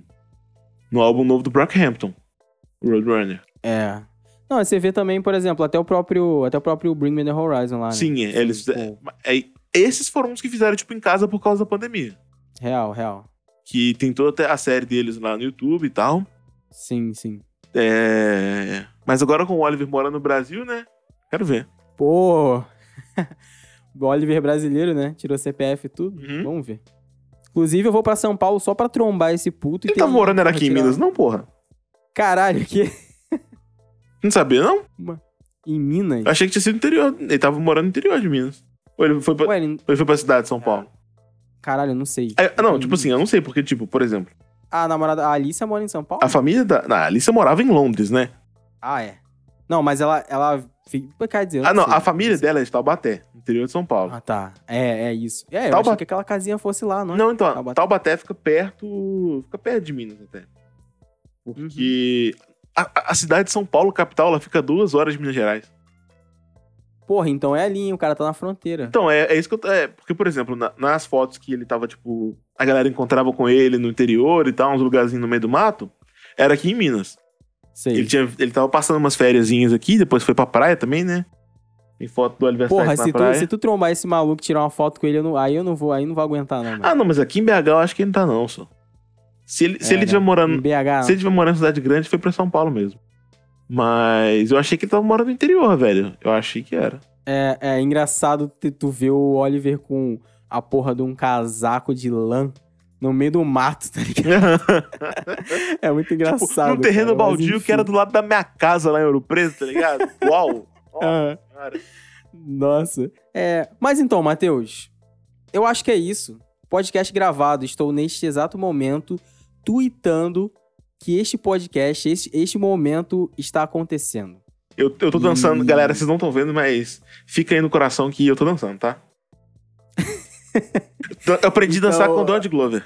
no álbum novo do Brockhampton, Roadrunner. É. Não, você vê também, por exemplo, até o próprio, até o próprio Bring Me The Horizon lá, né? Sim, é, eles. Pô, é, é, esses foram os que fizeram, tipo, em casa por causa da pandemia. Real, real. Que tem toda a série deles lá no YouTube e tal. Sim, sim. É... Mas agora com o Oliver morando no Brasil, né? Quero ver. Pô! o Oliver brasileiro, né? Tirou CPF e tudo. Uhum. Vamos ver. Inclusive, eu vou pra São Paulo só pra trombar esse puto. e Ele ter- tá morando era aqui em Minas, não, porra? Caralho, que... Não sabia, não? Em Minas? Eu achei que tinha sido interior. Ele tava morando no interior de Minas. Ou ele foi pra, Ué, ele... ele foi pra cidade de São Paulo? Caralho, eu não sei. É, não, tipo assim, eu não sei, porque, tipo, por exemplo, A namorada, a Alicia mora em São Paulo? a família da. Não, a Alicia morava em Londres, né? Ah, é. Não, mas ela... ela... fi- Quer dizer, eu Ah, não, a família dela é de Taubaté, interior de São Paulo. Ah, tá. É, é isso. É, eu Tauba- achei que aquela casinha fosse lá, não é? não, então, Taubaté. Taubaté. fica perto. Fica perto de Minas até. Porque a, a- a cidade de São Paulo, capital, ela fica duas horas de Minas Gerais. Porra, então é ali, o cara tá na fronteira. Então, é, é isso que eu. É, porque, por exemplo, na- nas fotos que ele tava, tipo. A galera encontrava com ele no interior e tal, uns lugarzinhos no meio do mato, era aqui em Minas. Sei. Ele, tinha, ele tava passando umas fériasinhas aqui, depois foi pra praia também, né? Tem foto do Oliver Porra, se tu, praia. se tu trombar esse maluco e tirar uma foto com ele, eu não- aí eu não vou, aí não vou aguentar, não, mano. Ah, não, mas aqui em BH eu acho que ele não tá, não, só. Se ele, se É, ele né? estiver morando. Em BH, Se ele estiver morando em cidade grande, foi pra São Paulo mesmo. Mas eu achei que ele tava morando no interior, velho. Eu achei que era. é, é engraçado tu ver o Oliver com a porra de um casaco de lã no meio do mato, tá ligado? É muito engraçado. tipo, num terreno cara, baldio que era do lado da minha casa lá em Ouro Preto, tá ligado? Uau! Ah, cara. nossa. É, mas então, Matheus, eu acho que é isso. Podcast gravado. Estou neste exato momento tweetando que este podcast, este, este momento está acontecendo. Eu, eu tô dançando, E- galera, vocês não estão vendo, mas fica aí no coração que eu tô dançando, tá? eu aprendi a dançar Então- com o Donald Glover.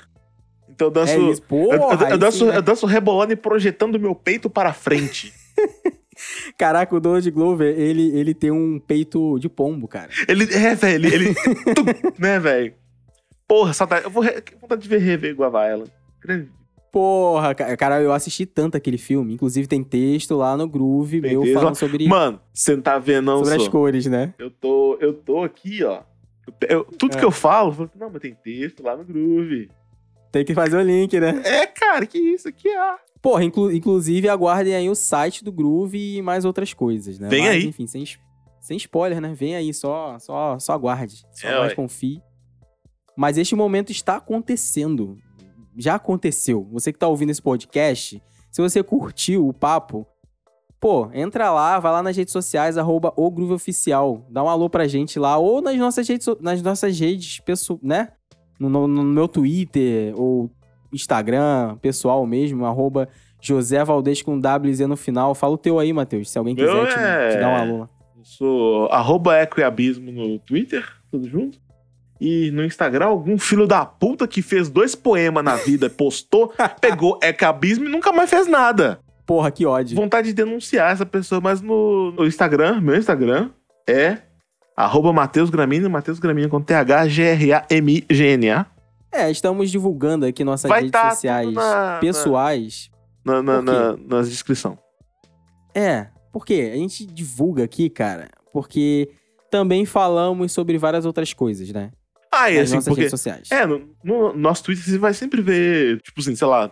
Então eu danço. é isso, porra. eu, eu- eu danço, sim, né? eu danço rebolando e projetando meu peito para frente. Caraca, o Donald Glover, ele, ele tem um peito de pombo, cara. Ele. É, velho, ele. ele tum, né, velho? Porra, saudade. Eu vou. Re, vontade de ver rever Guava Island. Grande. Porra, ca- cara, eu assisti tanto aquele filme. Inclusive tem texto lá no Groove Tem meu texto falando sobre, Mano, você não tá vendo, não, sobre as só. cores, né? Eu tô, eu tô aqui, ó. Eu- tudo É. que eu falo, eu falo, não, mas tem texto lá no Groove. Tem que fazer o link, né? É, cara, que isso aqui é. Porra, inclu- inclusive aguardem aí o site do Groove e mais outras coisas, né? Vem Mas, aí. Enfim, sem, sem spoiler, né? Vem aí, só, só, só aguarde. Só É, aguarde, ué. confie. Mas este momento está acontecendo. Já aconteceu. Você que tá ouvindo esse podcast, se você curtiu o papo, pô, entra lá, vai lá nas redes sociais, arroba o Groove Oficial. Dá um alô pra gente lá, ou nas nossas redes, nas nossas redes pessoal, né? No, no- no meu Twitter, ou Instagram, pessoal mesmo, arroba José Valdez com WZ no final. Fala o teu aí, Matheus, se alguém quiser te, é- te dar um alô lá. Eu sou arroba ecoiabismo no Twitter, tudo junto. E no Instagram, algum filho da puta que fez dois poemas na vida, postou, pegou ecabismo e nunca mais fez nada. Porra, que ódio. Vontade de denunciar essa pessoa, mas no, no Instagram, meu Instagram, é arroba Matheus Gramini, Matheus Gramini com T-H-G-R-A-M-I-G-N-A. É, estamos divulgando aqui nossas Vai redes tá sociais na- pessoais. Na, na, na, nas descrição. É, por quê? A gente divulga aqui, cara, porque também falamos sobre várias outras coisas, né? Ah, Nas assim, nossas porque redes sociais. É, no, no nosso Twitter você vai sempre ver, tipo assim, sei lá.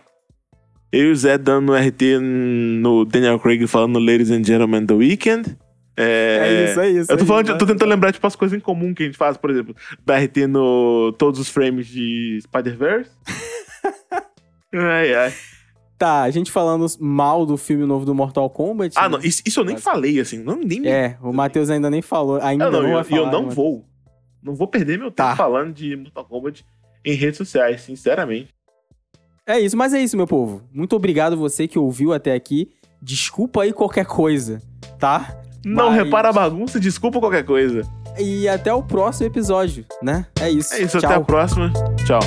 Eu e o Zé dando RT no Daniel Craig falando Ladies and Gentlemen The Weekend. É, É isso, é isso. Eu tô, é falando, isso, de- tô tentando lembrar, tipo, as coisas em comum que a gente faz, por exemplo, da RT no todos os frames de Spider-Verse. ai, ai. Tá, a gente falando mal do filme novo do Mortal Kombat. Ah, né? não, isso, isso eu nem Quase. falei, assim, não, nem me É, o Matheus ainda nem falou. Ainda Eu não, não, eu, falar. eu não né, vou. Não vou perder meu tempo Tá. falando de Mortal Kombat em redes sociais, sinceramente. É isso, mas é isso, meu povo. Muito obrigado você que ouviu até aqui. Desculpa aí qualquer coisa, tá? Não Mas- repara a bagunça, desculpa qualquer coisa. E até o próximo episódio, né? É isso. É isso, Tchau. até a próxima. Tchau.